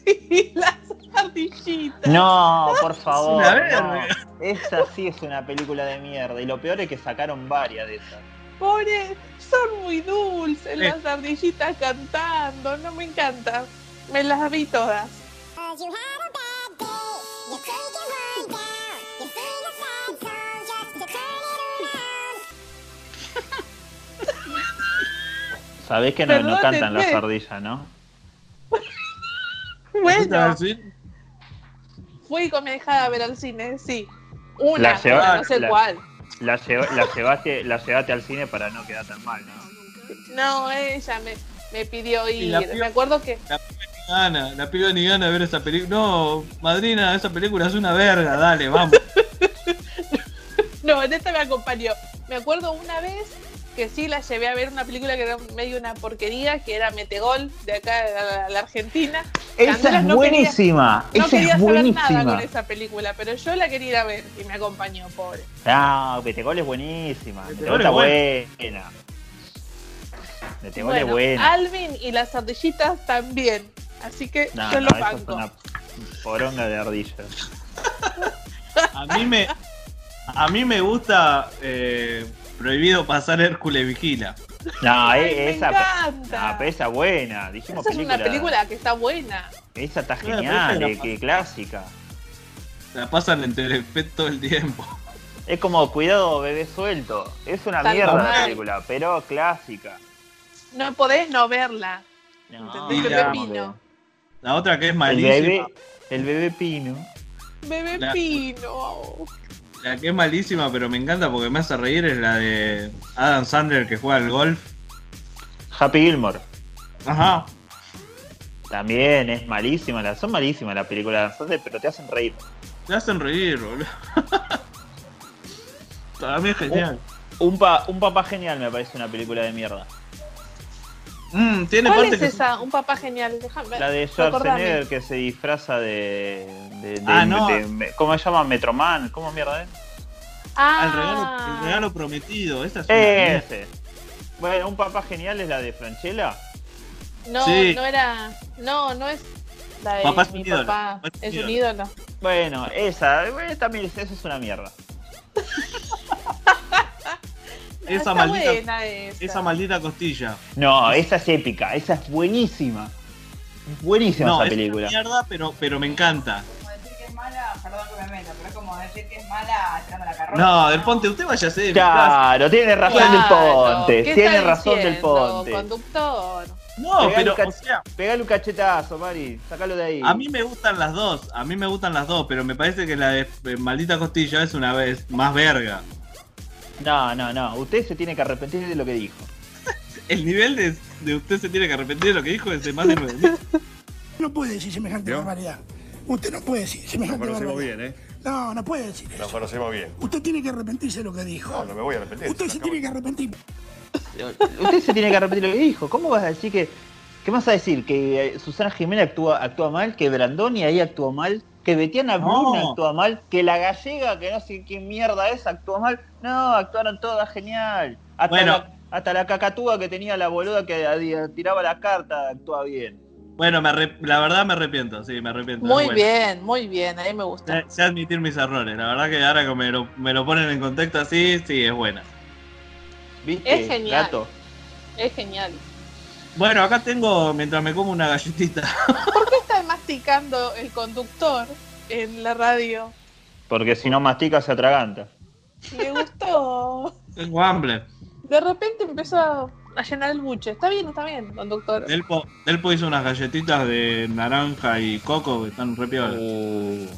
y las No, por favor. una no. Esa sí es una película de mierda. Y lo peor es que sacaron varias de esas. Pobre, son muy dulces Eh. las ardillitas cantando, no me encanta. Me las vi todas. Sabés que no, no cantan las ardillas, ¿no? Bueno. Fui con mi hija a ver al cine, sí. Una, La lleva- no sé la- cuál. La, lleva- la llevaste, la llevaste al cine para no quedar tan mal, ¿no? No, ella me, me pidió la ir. piba- Me acuerdo que La piba ni gana, la piba ni gana de ver esa película. No, madrina, esa película es una verga, dale, vamos. No, en esta me acompañó. Me acuerdo una vez que sí la llevé a ver una película que era medio una porquería, que era Metegol, de acá a la, a la Argentina. Esa Candelas es no quería- buenísima. No esa quería es saber nada buenísima. con esa película, pero yo la quería ir a ver y me acompañó, pobre. No, Metegol es buenísima. Metegol Metegol está es buena. Metegol es buena. Alvin y las ardillitas también. Así que No, yo no, lo eso es banco. una poronga de ardillas. A mí me, a mí me gusta eh, Prohibido pasar Hércules Vigila. No, Ay, e- me esa, encanta. no, pero esa buena. Dijimos Esa es una película que está buena. Esa está Claro, pero genial, esa eh, que clásica. La pasan en Telefe todo el tiempo. Es como Cuidado bebé suelto. Es una Tal mierda la cual. película, pero clásica. No podés no verla. No, ¿Entendés? la- Bebé Pino. La otra que es el malísima. bebé, el bebé pino. Bebé La- Pino. La que es malísima, pero me encanta porque me hace reír es la de Adam Sandler que juega al golf. Happy Gilmore. Ajá. También es malísima, la- son malísimas las películas, pero te hacen reír. Te hacen reír, boludo. Para mí es genial. Un, pa- un papá genial me parece una película de mierda. Mm, tiene ¿Cuál parte es que esa? Un papá genial. Déjame. La de. Schwarzenegger que se disfraza de. de, de- Ah, no. de- me- ¿Cómo se llama? Metroman. ¿Cómo mierda es? Ah, el regalo, el regalo prometido. Esa es una. Ese. Bueno, un papá genial es la de Franchella. no, Sí. no era. No, no es la de Papá es mi un ídolo, papá. papá es un Es un ídolo. ídolo. Bueno, esa, bueno, también esa es una mierda. Esa Está maldita, esa. esa maldita costilla. No, esa es épica, esa es buenísima. Es buenísima No, esa es una película. mierda, pero, pero me encanta. Como decir que es mala, perdón que me meta, pero es como decir que es mala tirando la carroza. No, del Ponte, usted vaya a ser. Claro, tiene razón del Ponte, ¿qué tiene está razón del Ponte. Conductor. No, Pegale pero, o sea, Pegale un cachetazo, Mari, sacalo de ahí. a mí me gustan las dos. A mí me gustan las dos, pero me parece que la de eh, Maldita Costilla es una vez más verga. No, no, no, usted se tiene que arrepentir de lo que dijo. el nivel de, de usted se tiene que arrepentir de lo que dijo es de más de nueve. No puede decir semejante barbaridad. Usted no puede decir semejante Nos conocemos barbaridad. bien, ¿eh? No, no puede decir eso. Nos conocemos bien. Usted tiene que arrepentirse de lo que dijo. No, no me voy a arrepentir. Usted se tiene que arrepentir. Usted se tiene que arrepentir lo que dijo. ¿Cómo vas a decir que.? ¿Qué vas a decir? ¿Que eh, Susana Jiménez actúa, actúa mal? ¿Que Brandoni ahí actúa mal? ¿Que Betiana No. Blum actúa mal? ¿Que la gallega, que no sé qué mierda es, actúa mal? No, actuaron todas genial. Hasta, Bueno. la, hasta la cacatúa que tenía la boluda que tiraba la carta actúa bien. Bueno, me arrep- la verdad me arrepiento, sí, me arrepiento. Muy bueno. bien, muy bien, a mí me gusta. Sé, sé admitir mis errores. La verdad que ahora que me lo, me lo ponen en contexto así, sí, es buena. ¿Viste? Es genial. Gato. Es genial. Bueno, acá tengo, mientras me como una galletita. ¿Por qué está masticando el conductor en la radio? Porque si no mastica se atraganta. Me gustó. Tengo hambre. De repente empezó a, llenar el buche. Está bien, está bien, conductor. Delpo, Delpo hizo unas galletitas de naranja y coco que están re piolas. Uh.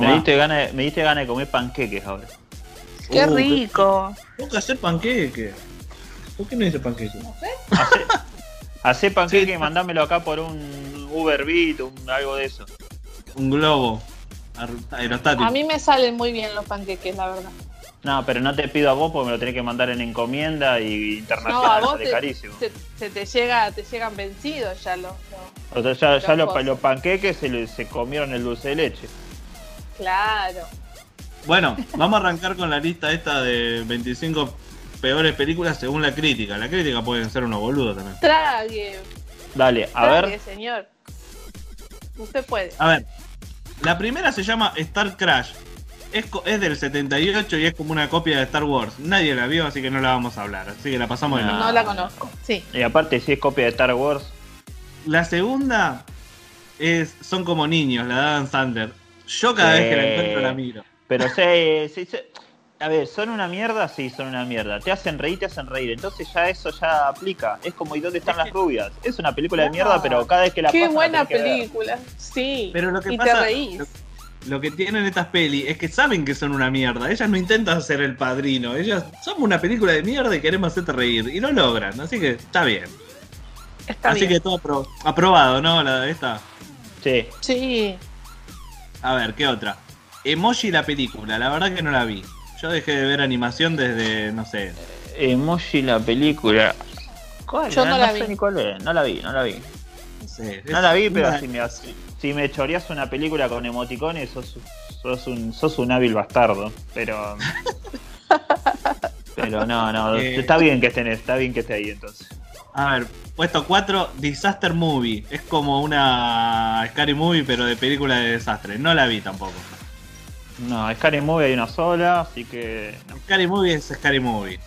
Me diste ganas me diste ganas de comer panqueques ahora. Qué Uh, rico. Tengo que hacer panqueque. ¿Por qué no hice panqueque? Hacé panqueque y mandámelo acá por un Uber Beat, un, algo de eso. Un globo aerostático. A mí me salen muy bien los panqueques, la verdad. No, pero no te pido a vos porque me lo tenés que mandar en encomienda y No, internacional, a vos te, carísimo. se, se te llega, te llegan vencidos ya los. los- O sea, ya, ya los panqueques se, se comieron el dulce de leche. Claro. Bueno, vamos a arrancar con la lista esta de 25 peores películas según la crítica. La crítica pueden ser unos boludos también. Trague, Dale, a trague, ver. señor. Usted puede. A ver, la primera se llama Star Crash. Es, es del 78 y es como una copia de Star Wars. Nadie la vio, así que no la vamos a hablar. Así que la pasamos de largo. No la conozco. Sí. Y aparte, si es copia de Star Wars, La segunda es Son como niños, la de Adam Sandler. Yo cada Sí. vez que la encuentro la miro. pero sí, sí, sí. A ver, ¿son una mierda? Sí, son una mierda. Te hacen reír, te hacen reír. Entonces ya eso ya aplica. Es como ¿y dónde están las rubias? Es una película de mierda, pero cada vez que la Qué pasan la buena ver. película. Sí. Pero lo que y pasa, te reís. Lo, lo que tienen estas pelis es que saben que son una mierda. Ellas no intentan ser el padrino. Ellas somos una película de mierda y queremos hacerte reír. Y lo logran. Así que está bien. Está así bien. que todo apro- aprobado, ¿no? La de esta. Sí. Sí. A ver, ¿qué otra? Emoji la película. La verdad que no la vi. Yo dejé de ver animación desde, no sé. Emoji la película. ¿Cuál? Yo no la sé vi. ni cuál es. No la vi, no la vi. No sé. No la vi, pero una- si me, si me choreas una película con emoticones, sos, sos, un, sos un hábil bastardo. Pero. pero no, no. Eh. Está bien que estén, está bien que esté ahí entonces. A ver, puesto 4, Disaster Movie. Es como una Scary Movie, pero de película de desastre. No la vi tampoco. No, Scary Movie hay una sola, así que. Scary Movie es Scary Movie.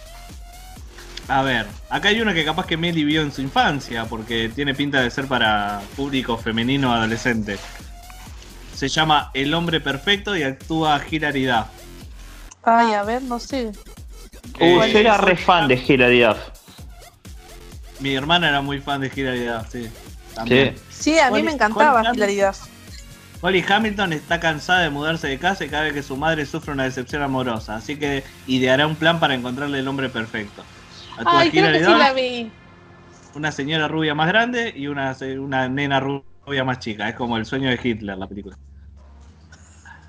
A ver, acá hay una que capaz que Meli vio en su infancia, porque tiene pinta de ser para público femenino adolescente. Se llama El Hombre Perfecto y actúa Hilary Duff. Ay, a ver, no sé. Uy, Eh, yo era re fan de Hilary Duff. Mi hermana era muy fan de Hilary Duff, sí. también. Sí, a mí me encantaba Hilary Duff. Holly Hamilton está cansada de mudarse de casa y cada vez que su madre sufre una decepción amorosa, así que ideará un plan para encontrarle el hombre perfecto. Actúa Ay, creo que sí la vi. una señora rubia más grande y una, una nena rubia más chica. Es como el sueño de Hitler la película.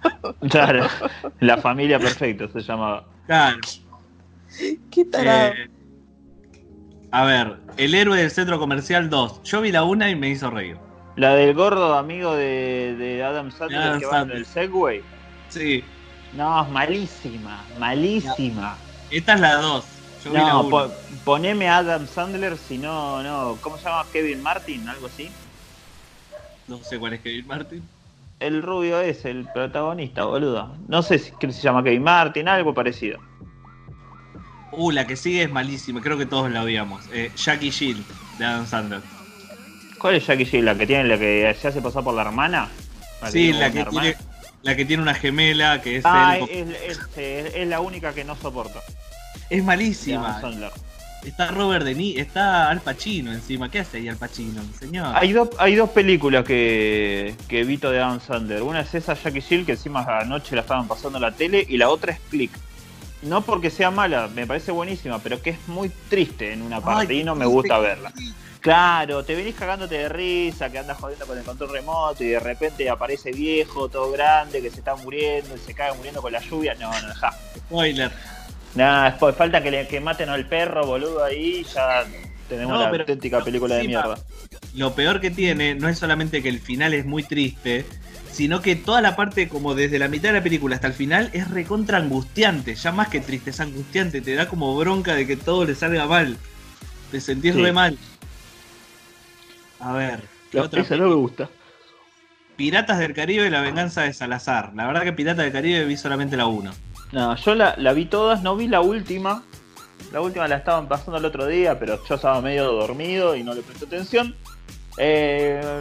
Claro. La familia perfecta se llamaba. Claro. Qué tarado. eh, a ver, El héroe del centro comercial 2. Yo vi la una y me hizo reír. La del gordo amigo de, de Adam Sandler Adam que va en el Segway. Sí. No, es malísima, malísima. Esta es la 2. Yo vi la No, po- poneme a Adam Sandler si no, no. ¿Cómo se llama? Kevin Martin, algo así. No sé cuál es Kevin Martin. El rubio es el protagonista, boludo. No sé si se llama Kevin Martin, algo parecido. Uh, la que sigue es malísima. Creo que todos la odiamos. Eh, Jackie Jill de Adam Sandler. ¿Cuál es Jackie Jill? ¿La que tiene la que se hace pasar por la hermana? Sí, la que, hermana. tiene, la que tiene una gemela que es Ah, él. es, es- es- es la única que no soporto. Es malísima. Está Robert De Niro, está Al Pacino encima. ¿Qué hace ahí Al Pacino, señor? Hay dos, hay dos películas que, que evito de Adam Sandler. Una es esa Jackie Jill, que encima anoche la estaban pasando en la tele, y la otra es Click. No porque sea mala, me parece buenísima, pero que es muy triste en una parte Ay, y no me gusta verla. Claro, te venís cagándote de risa, que andas jodiendo con el control remoto y de repente aparece viejo, todo grande, que se está muriendo y se caga muriendo con la lluvia. No, no, dejá. Spoiler. Nada, después falta que, le, que maten al perro, boludo, ahí ya tenemos No, la auténtica película de mierda. Lo peor que tiene no es solamente que el final es muy triste, sino que toda la parte, como desde la mitad de la película hasta el final, es recontra angustiante. Ya más que triste, es angustiante. Te da como bronca de que todo le salga mal. Te sentís Sí. re mal. A ver, ¿qué otra Esa no me gusta. Piratas del Caribe, la venganza de Salazar. La verdad que Piratas del Caribe vi solamente la 1. No, yo la, la vi todas, no vi la última. La última la estaban pasando el otro día, pero yo estaba medio dormido y no le presté atención. Eh,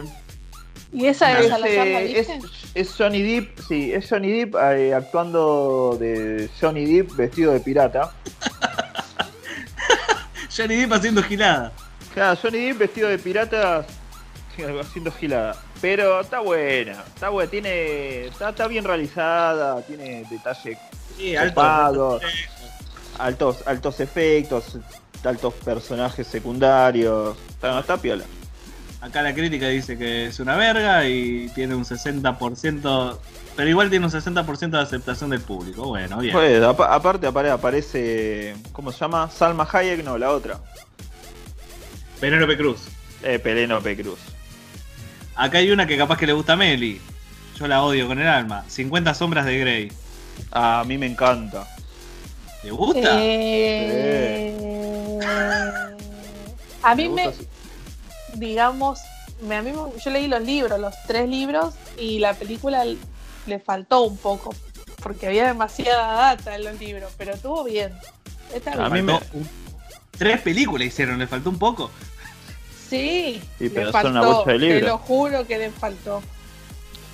¿Y esa es, eh, viste? es, es Johnny Depp, sí, es Johnny Depp eh, actuando de Johnny Depp vestido de pirata. Johnny Depp haciendo gilada. Claro, Johnny Depp vestido de pirata haciendo gilada. Pero está buena, está buena, tiene, está, está bien realizada, tiene detalle Sí, alto. copado, altos, altos efectos, altos personajes secundarios. Está, está piola. Acá la crítica dice que es una verga y tiene un 60%, pero igual tiene un 60% de aceptación del público. Bueno, bien. Pues, apa- aparte apare- aparece, ¿cómo se llama? Salma Hayek, no, la otra. Penélope Cruz. Eh, Penélope Cruz. Acá hay una que capaz que le gusta a Meli. Yo la odio con el alma. 50 sombras de Grey. A mí me encanta. ¿Te gusta? Eh, A mí me, gusta, sí. Digamos, me, a mí me- yo leí los libros, los tres libros, y la película le faltó un poco, porque había demasiada data en los libros, pero estuvo bien. Está A mí me- Tres películas hicieron, le faltó un poco. Sí, Sí, le pero son faltó, una bocha de te lo juro que le faltó.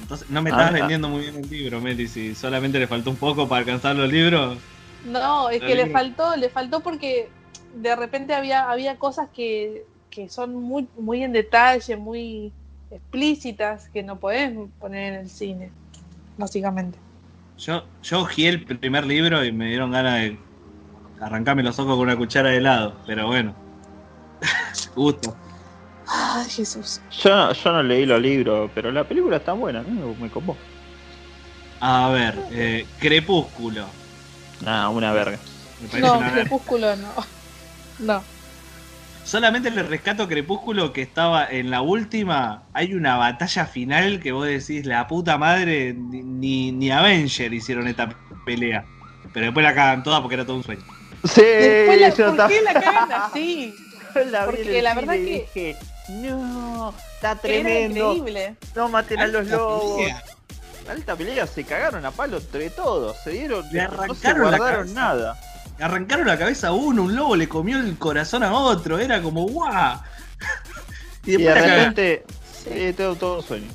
Entonces, no me Ah, estás ah. vendiendo muy bien el libro, Meli. Si solamente le faltó un poco para alcanzar los libros. No, es que le faltó, le faltó porque de repente había, había cosas que, que son muy, muy en detalle, muy explícitas, que no podés poner en el cine, básicamente. Yo, yo ojeé el primer libro y me dieron ganas de arrancarme los ojos con una cuchara de helado. Pero bueno. Gusto. Ay, Jesús. Yo, no- yo no leí los libros, pero la película está buena, a mí me, me copó. A ver, eh, Crepúsculo. Nah, una verga. Me parece No, una verga. Crepúsculo no. No. Solamente le rescato Crepúsculo que estaba en la última. Hay una batalla final que vos decís, la puta madre, ni, ni, ni Avenger hicieron esta pelea. Pero después la cagan toda porque era todo un sueño. Sí, Después la, yo ¿Por qué la cagan así? la Porque la verdad que dije, no, está era tremendo. increíble. No maten a los lobos. pelea. Alta pelea, se cagaron a palo entre todos, se dieron, Le no se arrancaron la guardaron nada. Arrancaron la cabeza a uno, un lobo le comió el corazón a otro, era como guau. Y Y de repente, sí, todo, todo un sueño.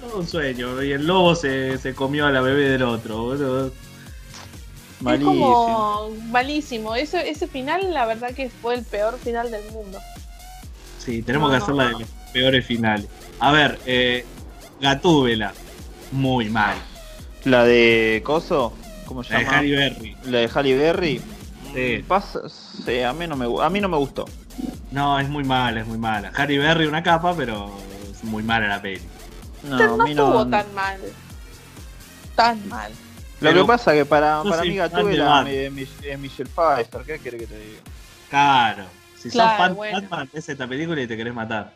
Todo un sueño. Y el lobo se, se comió a la bebé del otro, boludo. Malísimo. Es como malísimo. Ese, ese final, la verdad que fue el peor final del mundo. Sí, tenemos No, que hacer la de no. los peores finales. A ver, eh, Gatúbela. Muy mal. La de Coso, ¿cómo se La de llama? Halle Berry. La de Halle Berry. Sí. Pasa, sí, a mí no me a mí no me gustó. No, es muy mala, es muy mala. Harry Berry una capa, pero es muy mala la peli. No, no mí estuvo no. tan mal. Tan mal. Lo Pero- que pasa que para, No para mí Gatúbela es Mi- es Michelle Pfeiffer, ¿qué quiere que te diga? Claro. Si Claro, sos fan bueno. de Batman, ves esta película y te querés matar.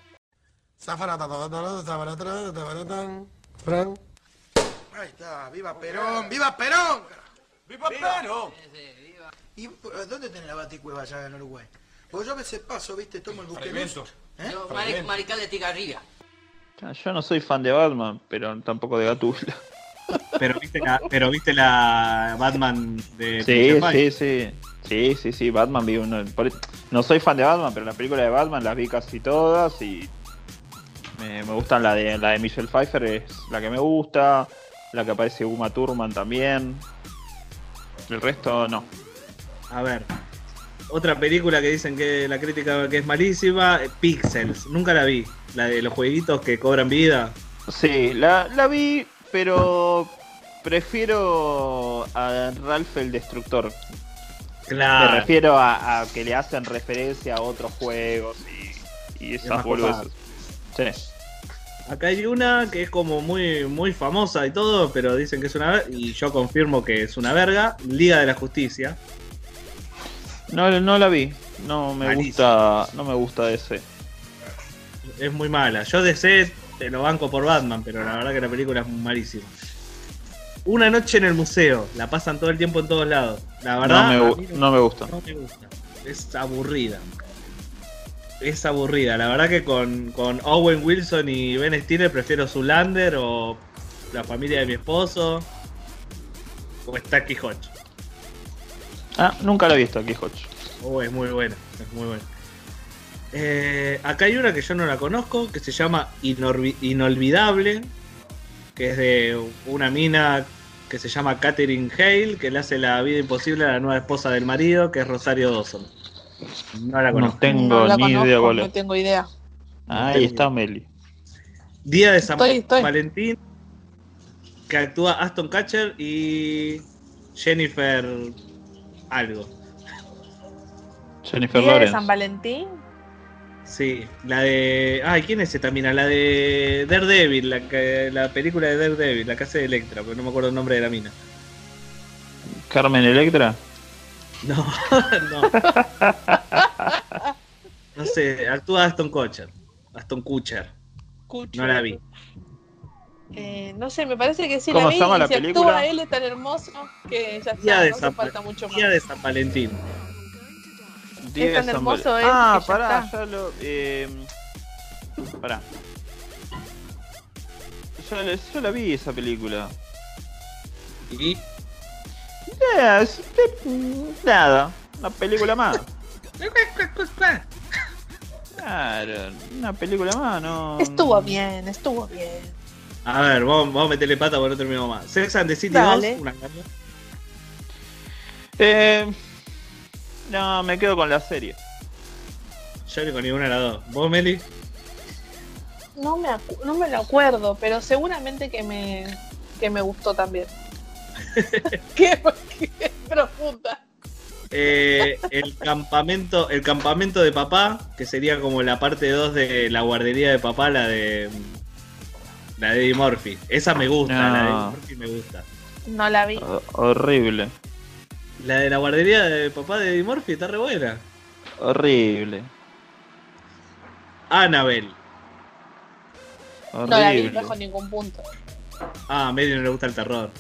Fran. Ahí está, viva Perón, viva Perón. ¡Viva Perón! ¿Y dónde tenés la baticueva allá en Uruguay? Porque yo a veces paso, viste, tomo el buquebus. ¿Eh? Marical de Tigarriga. Ah, Yo no soy fan de Batman, pero tampoco de Gatúbela. Pero viste la, pero viste la Batman de Sí, sí, sí. Sí, sí, sí, Batman vi uno. por- No soy fan de Batman, pero la película de Batman las vi casi todas y me, me gustan la de la de Michelle Pfeiffer es la que me gusta, la que aparece Uma Thurman también. El resto no. A ver. Otra película que dicen que la crítica que es malísima, eh, Pixels. Nunca la vi. La de los jueguitos que cobran vida. Sí, la, la vi, pero prefiero a Ralph el Destructor. Claro. Me refiero a, a que le hacen referencia a otros juegos y, y Es esas boludeces. Sí. Acá hay una que es como muy, muy famosa y todo, pero dicen que es una verga, y yo confirmo que es una verga, Liga de la Justicia. No, no la vi. No me Malísimo. gusta. No me gusta ese. Es muy mala. Yo DC te lo banco por Batman, pero la verdad que la película es malísima. Una noche en el museo, la pasan todo el tiempo en todos lados. La verdad, no, me, no gusta. no me gusta. Es aburrida. Es aburrida. La verdad que con, con Owen Wilson y Ben Stiller prefiero Zulander o La familia de mi esposo o Stacky Hodge. Ah, nunca la he visto aquí, Hodge. Oh, es muy buena, es muy buena. Eh, acá hay una que yo no la conozco, que se llama Inolvidable, que es de una mina que se llama Catherine Hale, que le hace la vida imposible a la nueva esposa del marido, que es Rosario Dawson. No la No conozco. tengo No la ni conozco, idea cuál no tengo idea. Ahí está Meli. Día de San Estoy, estoy. Valentín, que actúa Aston Catcher y Jennifer algo. Jennifer Día de Lawrence. San Valentín. Sí, la de. Ay, ¿quién es esta mina? La de Daredevil, la, que- la película de Daredevil, la casa de Electra, pero no me acuerdo el nombre de la mina. Carmen Electra. No, no. No sé, actúa Aston Kutcher. Aston Kutcher. Cucho. No la vi. Eh, no sé, me parece que sí ¿Cómo la vi. se llama y la si película? actúa él es tan hermoso que ya está, de no San, falta mucho más. Día de San Valentín. Día de tan San hermoso Val- él Ah, que ya pará, está. ya lo. Eh, pará. Yo, la- yo la vi esa película. ¿Y? Es- nada, una película más. Claro, una película más, no. Estuvo bien, estuvo bien. A ver, vamos, vamos a meterle pata porque no terminamos más. Sex and the City Dale. 2, una mierda. Eh, no, me quedo con la serie. Yo ni con ninguna de las dos. ¿Vos, Meli? No me, no me lo acuerdo, pero seguramente que me, que me gustó también. qué, qué profunda. Eh, el campamento el campamento de papá, que sería como la parte 2 de la guardería de papá, la de la de Eddie Murphy. Esa me gusta, No. la de Eddie Murphy me gusta. No la vi. Ho- horrible, La de la guardería de papá de Eddie Murphy está re buena. horrible, Annabelle. No la vi, horrible. no con ningún punto. Ah, a Meli no le gusta el terror.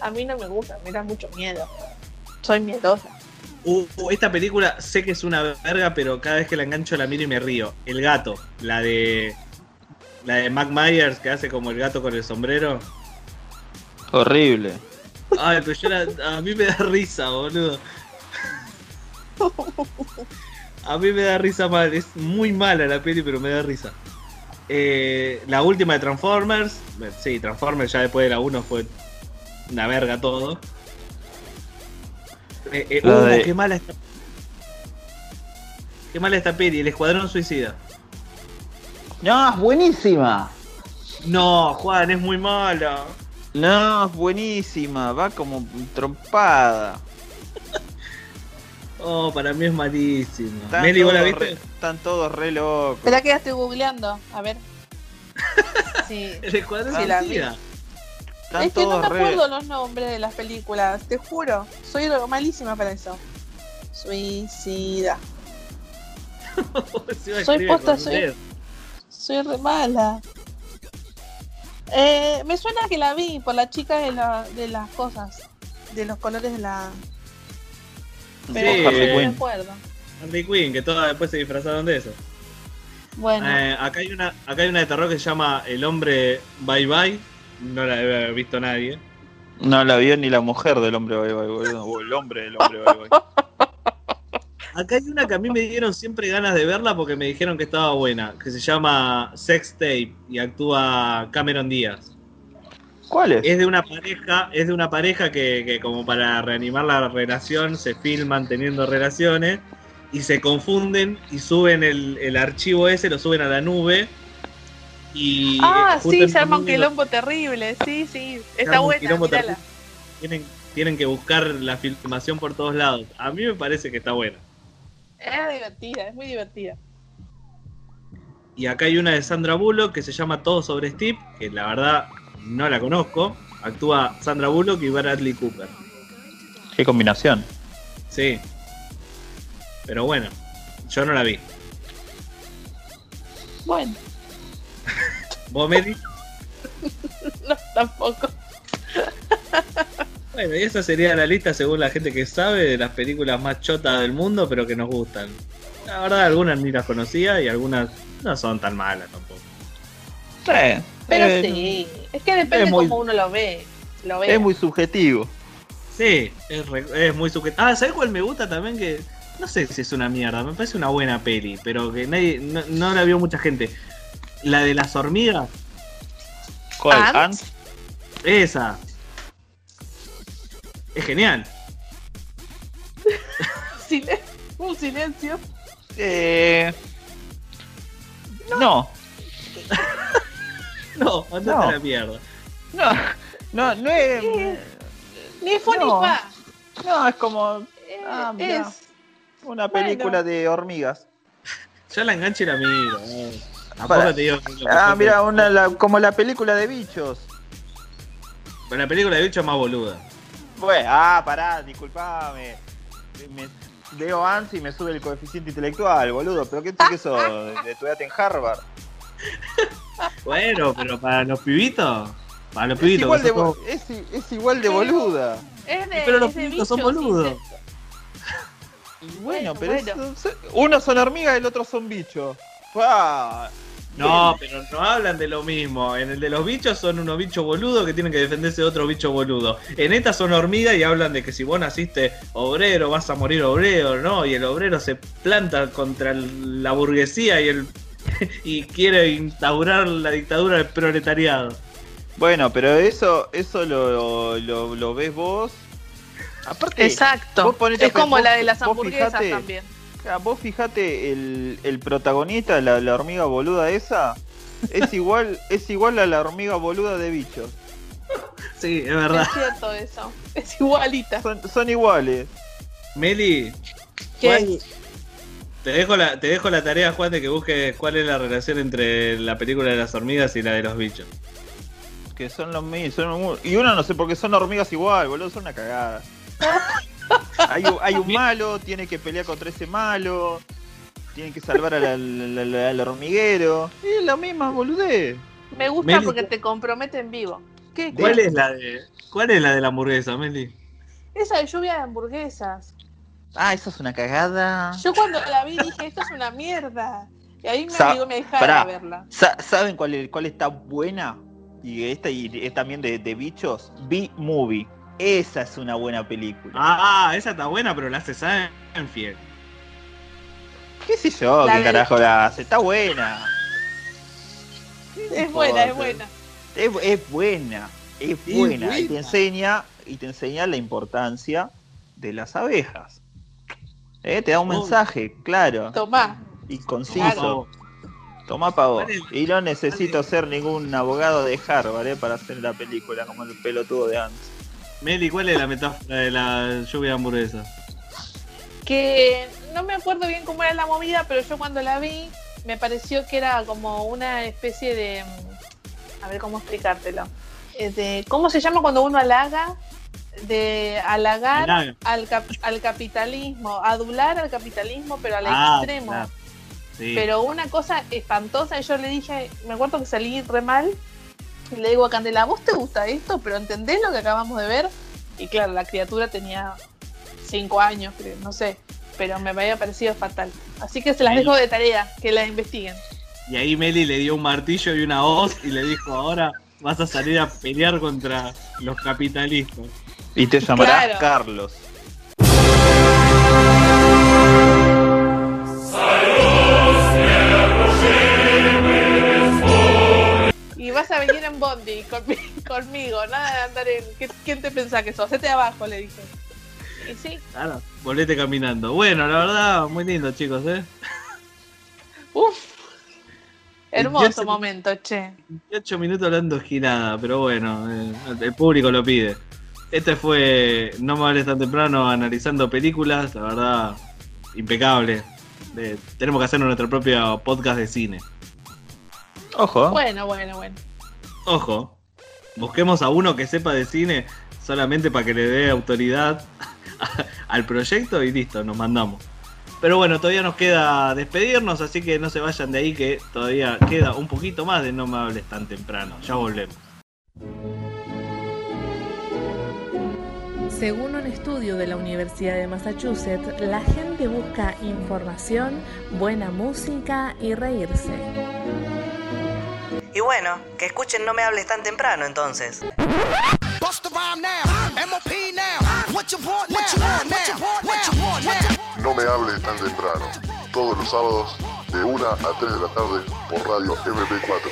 A mí no me gusta, me da mucho miedo. Soy miedosa. Uh, uh, esta película sé que es una verga, pero cada vez que la engancho la miro y me río. El gato, la de la de Mac Myers que hace como el gato con el sombrero. Horrible. Ay, pero yo la- a mí me da risa, boludo. A mí me da risa mal. Es muy mala la peli, pero me da risa. Eh, la última de Transformers. Sí, Transformers ya después de la 1 fue una verga todo. Eh, eh, uh, de- qué mala esta. Qué mala esta peli, el Escuadrón Suicida. No, es buenísima. No, Juan, es muy mala. No, es buenísima, va como trompada. Oh, para mí es malísima. Están Meli, ¿vos la todos viste? re- están todos re locos. Espera que ya estoy googleando. A ver. Sí. El Escuadrón Sí, la vi. Suicida. Están Es que no me re- acuerdo los nombres de las películas, te juro. Soy malísima para eso. Suicida. Soy posta, soy-. Soy re mala. Eh, me suena que la vi por la chica de, la, de las cosas, de los colores de la. Pero Sí, no Harley me Quinn. acuerdo. Harley Quinn, que todas después se disfrazaron de eso. Bueno, Eh, acá, hay una, acá hay una de terror que se llama El hombre Bye Bye. No la debe haber visto nadie. No la vio ni la mujer del hombre bye bye, boludo. O el hombre del hombre bye bye. Acá hay una que a mí me dieron siempre ganas de verla porque me dijeron que estaba buena, que se llama Sex Tape y actúa Cameron Díaz. ¿Cuál es? Es de una pareja, es de una pareja que, que como para reanimar la relación se filman teniendo relaciones y se confunden y suben el, el archivo ese, lo suben a la nube y ah, sí, se arma un quilombo terrible. Sí, sí, está buena. mírala. Tienen, tienen que buscar la filmación por todos lados. A mí me parece que está buena. Es divertida, es muy divertida. Y acá hay una de Sandra Bullock que se llama Todo sobre Steve, que la verdad no la conozco. Actúa Sandra Bullock y Bradley Cooper. Qué combinación. Sí. Pero bueno, yo no la vi. Bueno, ¿Vos, Meli? no, tampoco. Bueno, y esa sería la lista según la gente que sabe de las películas más chotas del mundo, pero que nos gustan. La verdad, algunas ni las conocía y algunas no son tan malas tampoco. Sí. Pero Eh, sí, es que depende es muy- cómo uno lo ve. Lo ve. Es muy subjetivo. Sí, es, re- es muy sujet... Ah, ¿sabes cuál me gusta también? Que no sé si es una mierda, me parece una buena peli, pero que nadie, no, no la vio mucha gente. La de las hormigas, ¿Cuál? Esa. Es genial. Silen- Un silencio. Eh... No. No, andate No. a la mierda. No. No, no es. Ni fue No. ni fa. No, es como Eh, Ah, mirá. es. una película Bueno. de hormigas. Yo la engancho y la miro. eh. Para- te digo Ah, mira, una, la- como la película de bichos. Pero la película de bicho es más boluda. Bueno, ah, pará, disculpame. Me, veo Ants y me sube el coeficiente intelectual, boludo. ¿Pero qué, qué sos? ¿De en Harvard? Bueno, pero para los pibitos. Para los Es pibitos. igual, que de, es, es igual de boluda. Es de, Pero los es de pibitos son boludos. Bueno, pero bueno. eso- unos son hormigas y el otro son bichos. Ah, No, pero no hablan de lo mismo. En el de los bichos son unos bichos boludos que tienen que defenderse de otro bicho boludo. En esta son hormigas y hablan de que si vos naciste obrero vas a morir obrero, ¿no? Y el obrero se planta contra el- la burguesía y el y quiere instaurar la dictadura del proletariado. Bueno, pero eso, eso lo, lo, lo ves vos. Aparte, Exacto. vos ponete Es como vos- la de las hamburguesas fijate- también. Vos fijate el, el protagonista, la, la hormiga boluda esa, es igual, es igual a la hormiga boluda de bichos. Sí, es verdad. Es cierto eso. Es igualita. Son, son iguales. Meli, ¿Qué? ¿cuál- te dejo la te dejo la tarea Juan de que busques cuál es la relación entre la película de las hormigas y la de los bichos. Que son los mismos. son un- y uno no sé por qué son hormigas igual, boludo, son una cagada. hay, un, hay un malo, tiene que pelear contra ese malo, tiene que salvar al, al- al- al hormiguero. Es la misma boludez. Me gusta Meli, porque te compromete en vivo. ¿Qué? ¿Cuál qué? es la de cuál es la de la hamburguesa, Meli? Esa de lluvia de hamburguesas. Ah, esa es una cagada. Yo cuando la vi dije, esto es una mierda. Y ahí me Sa- me dejara pará. de verla. Sa- ¿Saben cuál, es- cuál está buena? Y esta y es también de, de bichos. B-Movie. Esa es una buena película. Ah, esa está buena, pero la hace Seinfeld. ¿Qué sé yo? La ¿Qué de- carajo la hace? Está buena. Es buena, es buena. Es, es buena. Es Es buena. Y te enseña, y te enseña la importancia de las abejas. Eh, Te da un mensaje, claro. Tomá. Y conciso. Claro. Toma pa'. Y no necesito ser ningún abogado de Harvard eh, para hacer la película como el pelotudo de antes. Meli, ¿cuál es la metáfora de la lluvia de hamburguesa? Que no me acuerdo bien cómo era la movida, pero yo cuando la vi me pareció que era como una especie de... mm, A ver cómo explicártelo. Eh, de- ¿Cómo se llama cuando uno halaga? De halagar Halaga. al, cap- al capitalismo, adular al capitalismo, pero al Ah, extremo. claro. Sí. Pero una cosa espantosa, y yo le dije, me acuerdo que salí re mal, y le digo a Candela, ¿a vos te gusta esto? ¿Pero entendés lo que acabamos de ver? Y claro, la criatura tenía cinco años, creo, no sé, pero me había parecido fatal. Así que se las dejo de tarea, que la investiguen. Y ahí Meli le dio un martillo y una hoz y le dijo, ahora vas a salir a pelear contra los capitalistas. Y te llamarás Claro. Carlos. Vas a venir en Bondi conmi- conmigo, nada de andar en... ¿qué- ¿Quién te pensás que sos? Hacete abajo, le dije. Y sí, Claro, volvete caminando. Bueno, la verdad, muy lindo, chicos, ¿eh? uff. Hermoso 28 momento, che. 28 minutos hablando girada, pero bueno, eh, el público lo pide. Este fue No me hables tan temprano analizando películas, la verdad, impecable. Eh, tenemos que hacer nuestro propio podcast de cine. Ojo. Bueno, bueno, bueno. Ojo, busquemos a uno que sepa de cine solamente para que le dé autoridad al proyecto y listo, nos mandamos. Pero bueno, todavía nos queda despedirnos, así que no se vayan de ahí que todavía queda un poquito más de No me hables tan temprano. Ya volvemos. Según un estudio de la Universidad de Massachusetts, la gente busca información, buena música y reírse. Y bueno, que escuchen No me hables tan temprano entonces. No me hables tan temprano. Todos los sábados de 1 a 3 de la tarde por radio MP4.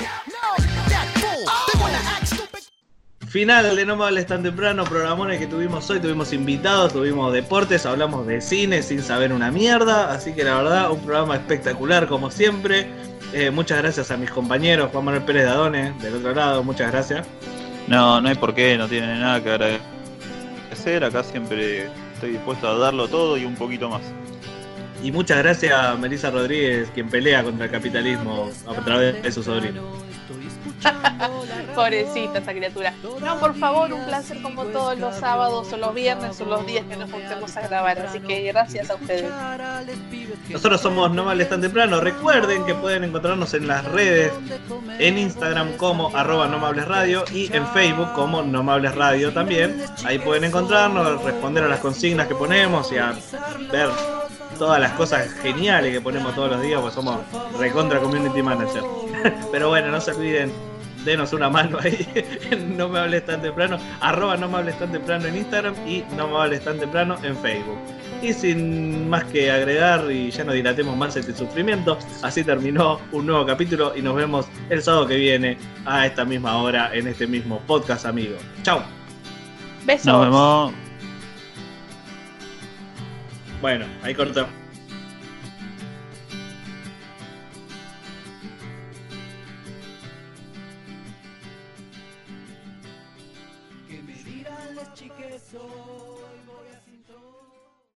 Final de No me hables tan temprano, programones que tuvimos hoy, tuvimos invitados, tuvimos deportes, hablamos de cine sin saber una mierda, así que la verdad un programa espectacular como siempre. Eh, muchas gracias a mis compañeros, Juan Manuel Pérez Dadone, del otro lado, muchas gracias. No, no hay por qué, no tienen nada que agradecer. Acá siempre estoy dispuesto a darlo todo y un poquito más. Y muchas gracias a Melissa Rodríguez, quien pelea contra el capitalismo a través de su sobrino. Pobrecita esa criatura. No, por favor, un placer como todos los sábados o los viernes o los días que nos juntemos a grabar. Así que gracias a ustedes. Nosotros somos No Males Tan Temprano. Recuerden que pueden encontrarnos en las redes, en Instagram como arroba No Me Hables Radio y en Facebook como No Me Hables Radio también. Ahí pueden encontrarnos, responder a las consignas que ponemos y a ver todas las cosas geniales que ponemos todos los días, pues somos recontra community manager. Pero bueno, no se olviden, denos una mano ahí, no me hables tan temprano, arroba no me hables tan temprano en Instagram y no me hables tan temprano en Facebook. Y sin más que agregar y ya no dilatemos más este sufrimiento, así terminó un nuevo capítulo y nos vemos el sábado que viene a esta misma hora en este mismo podcast, amigo. Chao. Besos. Nos vemos. Bueno, ahí cortamos.